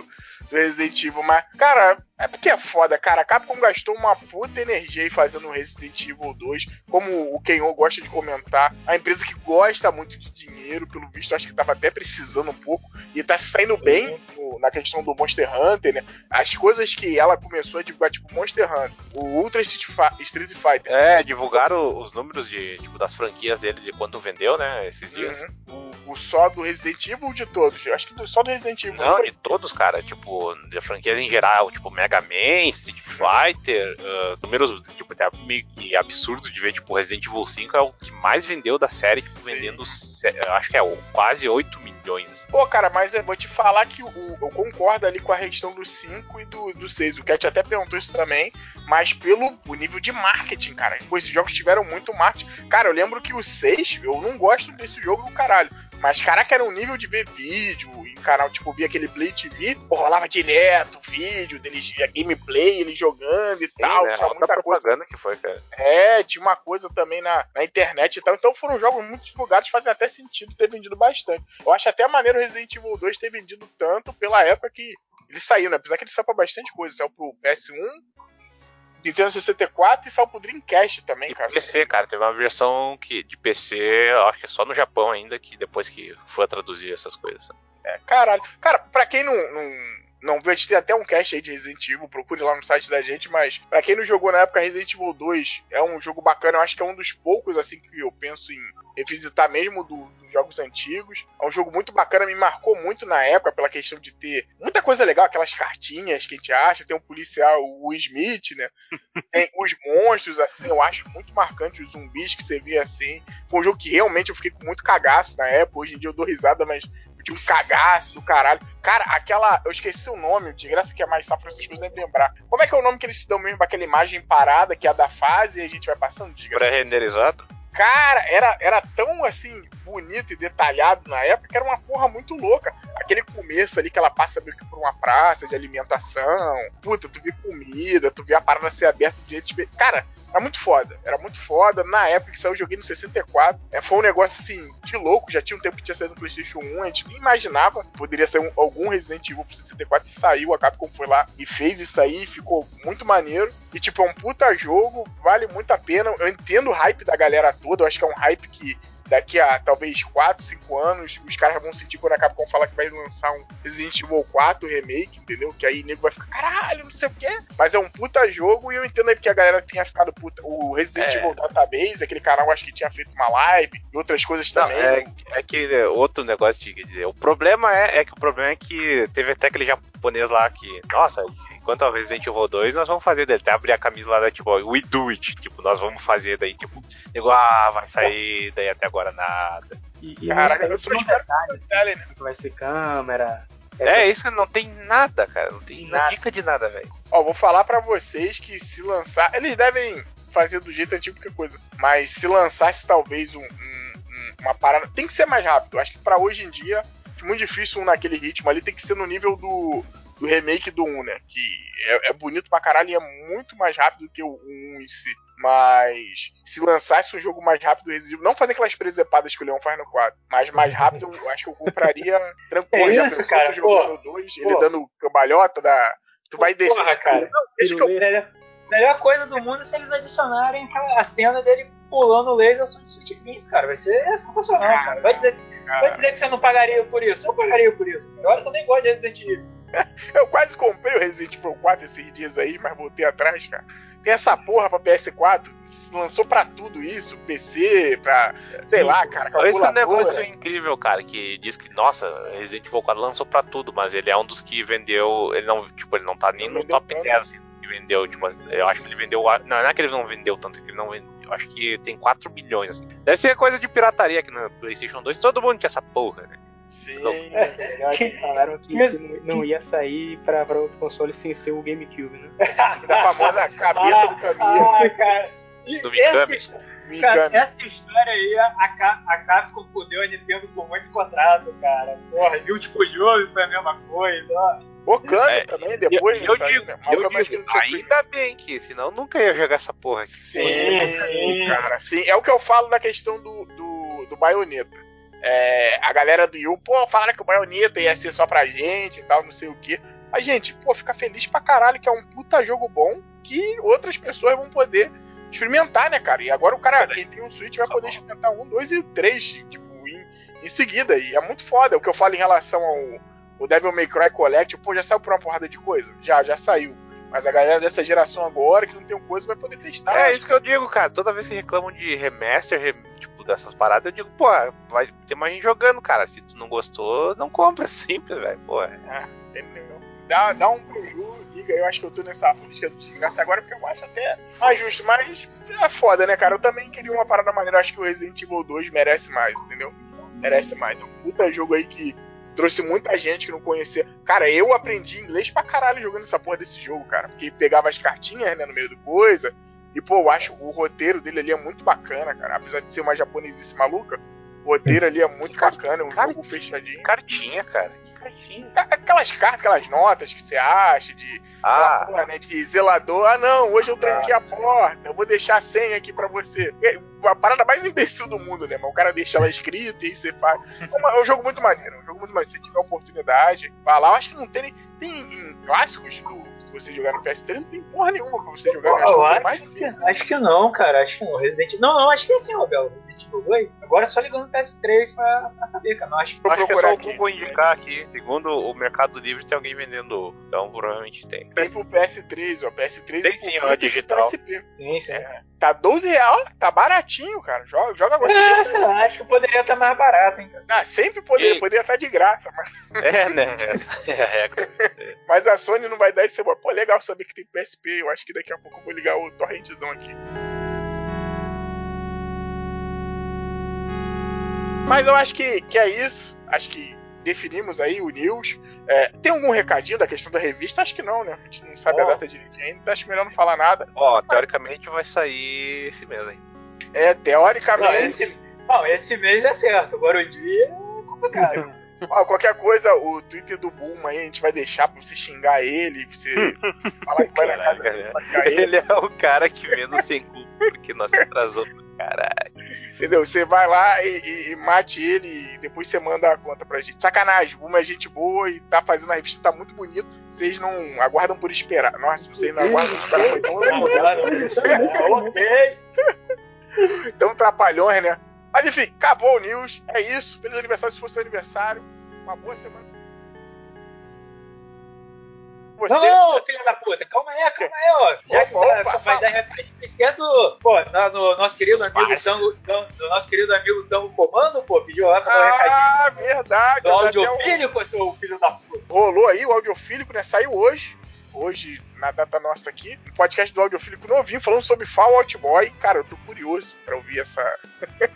do Resident Evil. Mas, cara, é porque é foda, cara. A Capcom gastou uma puta energia aí fazendo o Resident Evil 2. Como o Kenyon gosta de comentar. A empresa que gosta muito de dinheiro, pelo visto, acho que tava até precisando um pouco. E tá se saindo bem no- na questão do Monster Hunter, né? As coisas que ela começou a divulgar, tipo Monster Hunter, o Ultra Street, Fi- Street Fighter. É, divulgaram os números de, tipo, das franquias dele, de quanto vendeu, né, esses dias. Uhum. O, o só do Resident Evil ou de todos? Acho que do, só do Resident Evil. Não, foi? de todos, cara, tipo, de franquias em geral, tipo, Mega Man, Street Fighter, ah, números, tipo, até meio que absurdo de ver, tipo, Resident Evil 5 é o que mais vendeu da série, tipo, Sim. vendendo, acho que é quase 8 milhões, assim. Pô, cara, mas eu vou te falar que o- eu concordo ali com a questão do 5 e do, do 6. O Cat até perguntou isso também, mas pelo o nível de marketing, cara. Pô, esses jogos tiveram muito marketing. Cara, eu lembro que o 6, eu não gosto desse jogo do caralho. Mas, caraca, era um nível de ver vídeo em canal, tipo, via aquele Play TV, rolava direto vídeo deles, a gameplay, ele jogando e Sim, tal. né? Tinha Outra muita coisa. propaganda que foi, cara. É, tinha uma coisa também na, na internet e tal. Então foram jogos muito divulgados, fazem até sentido ter vendido bastante. Eu acho até maneiro o Resident Evil 2 ter vendido tanto pela época que ele saiu, né? Apesar que ele saiu pra bastante coisa. Saiu pro PS1, Nintendo 64 e saiu pro Dreamcast também, E cara. PC, cara, teve uma versão que, de PC, acho que só no Japão ainda, que depois que foi a traduzir essas coisas. É, caralho. Cara, pra quem não, não, não a gente tem até um cast aí de Resident Evil, procure lá no site da gente, mas pra quem não jogou na época, Resident Evil 2 é um jogo bacana, eu acho que é um dos poucos, assim, que eu penso em revisitar mesmo do- dos jogos antigos. É um jogo muito bacana, me marcou muito na época pela questão de ter muita coisa legal, aquelas cartinhas que a gente acha, tem um policial, o Smith, né? *laughs* Tem os monstros, assim, eu acho muito marcante os zumbis que você vê assim. Foi um jogo que realmente eu fiquei com muito cagaço na época, hoje em dia eu dou risada, mas tinha um cagaço do caralho. Cara, aquela. Eu esqueci o nome, de graça que é mais safra, essas coisas devem lembrar. Como é que é o nome que eles se dão mesmo pra aquela imagem parada, que é a da fase, e a gente vai passando? Diga. Pré-renderizado? Cara, era, era tão assim, bonito e detalhado na época era uma porra muito louca. Aquele começo ali que ela passa meio que por uma praça de alimentação. Puta, tu vê comida, tu vê a parada ser aberta de jeito. Cara, era muito foda. Era muito foda. Na época que saiu, eu joguei no 64. É, foi um negócio assim, de louco. Já tinha um tempo que tinha saído no PlayStation 1. A gente nem imaginava poderia sair um- algum Resident Evil pro 64 e saiu. A Capcom foi lá e fez isso aí. Ficou muito maneiro. E, tipo, é um puta jogo. Vale muito a pena. Eu entendo o hype da galera toda. Eu acho que é um hype que daqui a talvez 4, 5 anos, os caras vão sentir quando a Capcom falar que vai lançar um Resident Evil 4 remake, entendeu? Que aí o nego vai ficar, caralho, não sei o quê. Mas é um puta jogo e eu entendo aí porque a galera tinha ficado puta. O Resident É. Evil Database, aquele canal acho que tinha feito uma live e outras coisas Não, também. é, é que é, outro negócio de dizer, o problema é, é que o problema é que teve até aquele japonês lá que, nossa, enquanto é o Resident Evil 2, nós vamos fazer dele. Até abrir a camisa lá da tipo, we do it, tipo, nós vamos fazer daí, tipo, nego, ah, vai sair, daí até agora nada. E, e Caraca, não eu espero detalhe, né? que vai ser câmera. É, isso que não tem nada, cara, não tem Nada. dica de nada, velho. Ó, vou falar pra vocês que se lançar. Eles devem fazer do jeito antigo que coisa. Mas se lançasse talvez um- um- um- uma parada. Tem que ser mais rápido. Acho que pra hoje em dia é muito difícil um naquele ritmo ali. Tem que ser no nível do, do remake do 1, né? Que é, é bonito pra caralho e é muito mais rápido que o 1 em si. Mas se lançasse um jogo mais rápido não fazer aquelas presepadas que o Leon faz no 4, mas mais rápido, eu acho que eu compraria *laughs* tranquilo. É Já isso, cara, jogando pô. no 2, ele dando cambalhota da. Tu vai descer. Porra, cara. Não, deixa que eu Melhor, melhor coisa do mundo é se eles adicionarem aquela, a cena dele pulando laser só de Sweet cara. Vai ser sensacional, cara. Vai dizer, vai dizer que você não pagaria por isso. Eu pagaria por isso. Olha que eu nem gosto de Resident Evil. *laughs* Eu quase comprei o Resident Evil 4 esses dias aí, mas voltei atrás, cara. Tem essa porra pra PS4, lançou pra tudo isso, PC, pra, sei lá, cara, Esse é um calculadora. negócio incrível, cara, que diz que, nossa, Resident Evil 4 lançou pra tudo, mas ele é um dos que vendeu, ele não, tipo, ele não tá nem Não no top tanto. 10, assim, que vendeu, tipo, eu acho que ele vendeu, não, não é que ele não vendeu tanto, é que ele não vendeu, eu acho que tem 4 milhões, assim. Deve ser coisa de pirataria aqui no Playstation 2, todo mundo tinha essa porra, né? Sim, Melhor que falaram que Mas- isso não, ia sair pra, pra outro console sem ser o GameCube, né? *laughs* da famosa cabeça do caminho. Ah, cara. E Do essa, Mikami. Mikami. cara, essa história aí, a, Ca- a Capcom fudeu a Nintendo com muito contrato, cara. Porra, viu tipo jogo foi a mesma coisa, ó. O Kami É, também, depois eu digo, né? Eu que digo, não tinha ainda bem que, senão nunca ia jogar essa porra aqui. Sim, Sim. cara, sim. É o que eu falo da questão do, do, do Bayonetta. É, a galera do Yu, pô, falaram que o Bayonetta ia ser só pra gente e tal, não sei o quê. A gente, pô, fica feliz pra caralho que é um puta jogo bom que outras pessoas vão poder experimentar, né, cara? E agora o cara, quem tem um Switch, vai poder experimentar um, dois e três, tipo, em, em seguida. E é muito foda. O que eu falo em relação ao, ao Devil May Cry Collection, pô, já saiu por uma porrada de coisa? Já, já saiu. Mas a galera dessa geração agora, que não tem coisa, vai poder testar. É isso que eu digo, cara. Toda vez que reclamam de remaster, rem- tipo, dessas paradas, eu digo, pô, vai ter mais gente jogando, cara. Se tu não gostou, não compra. *laughs* Simples, velho. Pô, é. Entendeu? Dá, dá um preview, liga, eu acho que eu tô nessa política do desgraça agora, porque eu acho até mais justo, mas é foda, né, cara? Eu também queria uma parada maneira, acho que o Resident Evil 2 merece mais, entendeu? Merece mais. É um puta jogo aí que trouxe muita gente que não conhecia. Cara, eu aprendi inglês pra caralho jogando essa porra desse jogo, cara, porque pegava as cartinhas, né, no meio do coisa, e pô, eu acho o roteiro dele ali é muito bacana, cara, apesar de ser uma japonesice maluca, O roteiro ali é muito bacana, é um Cara, jogo fechadinho. Cartinha, cara. Cartinha. Aquelas cartas, aquelas notas que você acha de, Ah, porra, né, de zelador. Ah, não, hoje eu tranquei a porta, eu vou deixar a senha aqui pra você. É a parada mais imbecil do mundo, né? Mas o cara deixa lá escrito e aí você faz. É, é um jogo muito maneiro, é um jogo muito maneiro. Se você tiver oportunidade, vai lá. Eu acho que não tem nem. Tem em clássicos do. Você jogar no PS3, não tem porra nenhuma pra você jogar. Eu né? Acho que acho que, difícil. acho que não, cara. Acho que não. Resident Não, não, acho que é assim, ó, Bel. Resident Evil 2. Agora é só ligando o PS3 pra, pra saber, cara. Não acho que. Vou acho que é só o aqui. Google indicar aqui. Segundo o Mercado Livre, tem alguém vendendo. Então, provavelmente tem. Tem pro PS3, ó. PS3 Tem sim, ó, digital. PSP. Sim, sim. Tá 12 reais, tá baratinho, cara. Joga, joga agora. É, sei lá, acho que poderia estar mais barato, hein, cara. Ah, sempre poderia, E- poderia estar de graça, mas, *laughs* É, né? Essa é a regra. *laughs* mas a Sony não vai dar esse Pô, legal saber que tem PSP. Eu acho que daqui a pouco eu vou ligar o torrentzão aqui. Mas eu acho que, que é isso. Acho que definimos aí o news. É, tem algum recadinho da questão da revista? Acho que não, né? A gente não sabe a Não. data direitinho ainda. então Acho melhor não falar nada. Ó, teoricamente vai sair esse mês aí. É, Não, teoricamente. esse, não, esse mês é certo. Agora o dia é complicado. *laughs* Ó, qualquer coisa, o Twitter do Boom aí a gente vai deixar pra você xingar ele, pra você *laughs* falar que vai na casa ele. Ele é o cara que menos tem culpa porque nós atrasou pra caralho. Entendeu? Você vai lá e, e- e mate ele e depois você manda a conta pra gente. Sacanagem, Boom é gente boa e tá fazendo a revista, tá muito bonito. Vocês não aguardam por esperar. Nossa, vocês não aguardam por esperar. Foi tão, Não, não, não, isso não. Ok. tão trapalhões, né? Mas enfim, acabou o news. É isso. Feliz aniversário se for seu aniversário. Uma boa semana. Você. Não, não, filha da puta, calma aí, calma aí, ó. Já que Opa, tá, opa, vai dar não esquece do, pô, na- no nosso querido amigo. Tango, do nosso querido amigo Tango Comando, pô, pediu lá pra dar um recadinho Ah, verdade. do audiofílico, seu filho da puta. rolou aí o audiofílico, né? Saiu hoje. Hoje, na data nossa aqui, um podcast do audiofílico novinho, falando sobre Fall Out Boy. Cara, eu tô curioso pra ouvir essa. *laughs*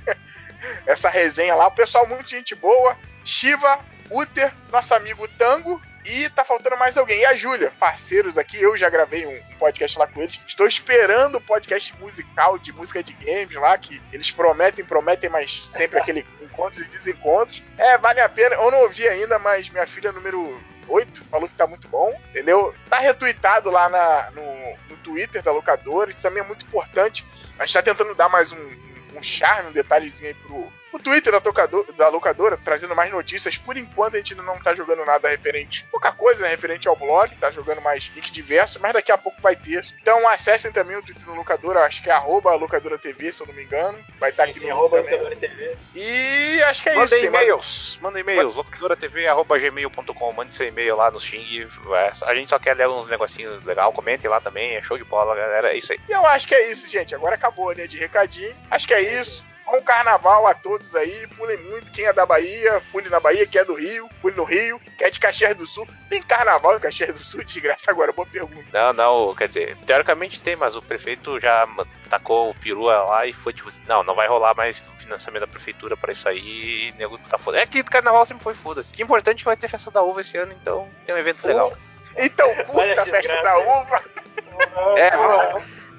essa resenha lá. O pessoal, muito gente boa. Shiva, Uther, nosso amigo Tango. E tá faltando mais alguém. E a Júlia, parceiros aqui. Eu já gravei um, um podcast lá com eles. Estou esperando o podcast musical de música de games lá, que eles prometem, prometem, mas sempre aquele *laughs* encontros e desencontros. É, vale a pena. Eu não ouvi ainda, mas minha filha número 8 falou que tá muito bom, entendeu? Tá retweetado lá na, no, no Twitter da locadora. Isso também é muito importante. A gente tá tentando dar mais um, um, um charme, um detalhezinho aí pro, pro Twitter da, tocador, da locadora, trazendo mais notícias. Por enquanto a gente ainda não tá jogando nada referente, pouca coisa né, referente ao blog, tá jogando mais link diversos, mas daqui a pouco vai ter. Então acessem também o Twitter da locadora, acho que é arroba locadora TV, se eu não me engano. Vai estar aqui Sim, no. Locadora TV. E acho que é Manda isso. e-mails, manda e-mails, locadoratv.gmail.com, mande seu e-mail lá no Xing. é, A gente só quer ler uns negocinhos legal, comentem lá também, é show de bola, galera. É isso aí. E eu acho que é isso, gente. Agora acabou, né? De recadinho. Acho que é isso. Bom carnaval a todos aí. Pulem muito. Quem é da Bahia, pule na Bahia. Quem é do Rio, pule no Rio. Quem é de Caxias do Sul. Tem carnaval em Caxias do Sul? *laughs* Desgraça agora, boa pergunta. Não, não, quer dizer, teoricamente tem, mas o prefeito já tacou o perua lá e foi tipo assim, não, não vai rolar mais financiamento da prefeitura pra isso aí e nego tá foda. É que carnaval sempre foi foda-se. O que é importante é que vai ter festa da uva esse ano, então tem um evento legal. Então, curta a festa da uva. É,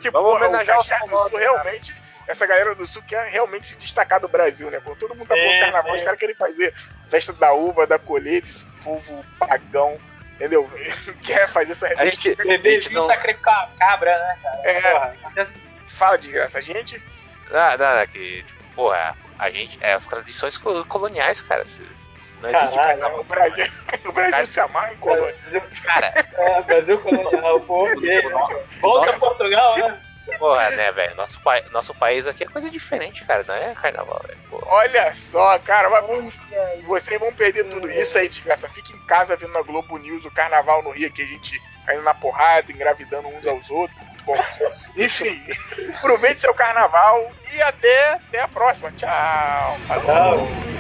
que Vamos porra, o homenagear os Caxias do Sul cara. realmente. Essa galera do Sul quer realmente se destacar do Brasil, né? Quando todo mundo tá falando carnaval, sim. os caras querem fazer festa da uva, da colheita, esse povo pagão, entendeu? *laughs* Quer fazer essa A gente, a Beber gente vinho não. sacrificar cabra, né, cara? É. Porra, acontece Fala de graça, a gente. Não, não, é que, tipo, porra, a gente. É as tradições col- coloniais, cara. Não existe Caralho, carnaval. O Brasil, o Brasil Cara, se amarra em colônia. Brasil, Cara, *laughs* é, Brasil colonial, *laughs* o no- Volta Nossa. a Portugal, né? Porra, né, velho? Nosso, pai, nosso país aqui é coisa diferente, cara. Não é carnaval, velho. Olha só, cara, mas Olha vocês vão perder tudo isso aí de graça. Fica em casa vendo na Globo News o carnaval no Rio, que a gente caindo na porrada, engravidando uns aos outros. Muito bom. *laughs* Enfim, aproveite seu carnaval e até, até a próxima. Tchau. Falou. Tchau.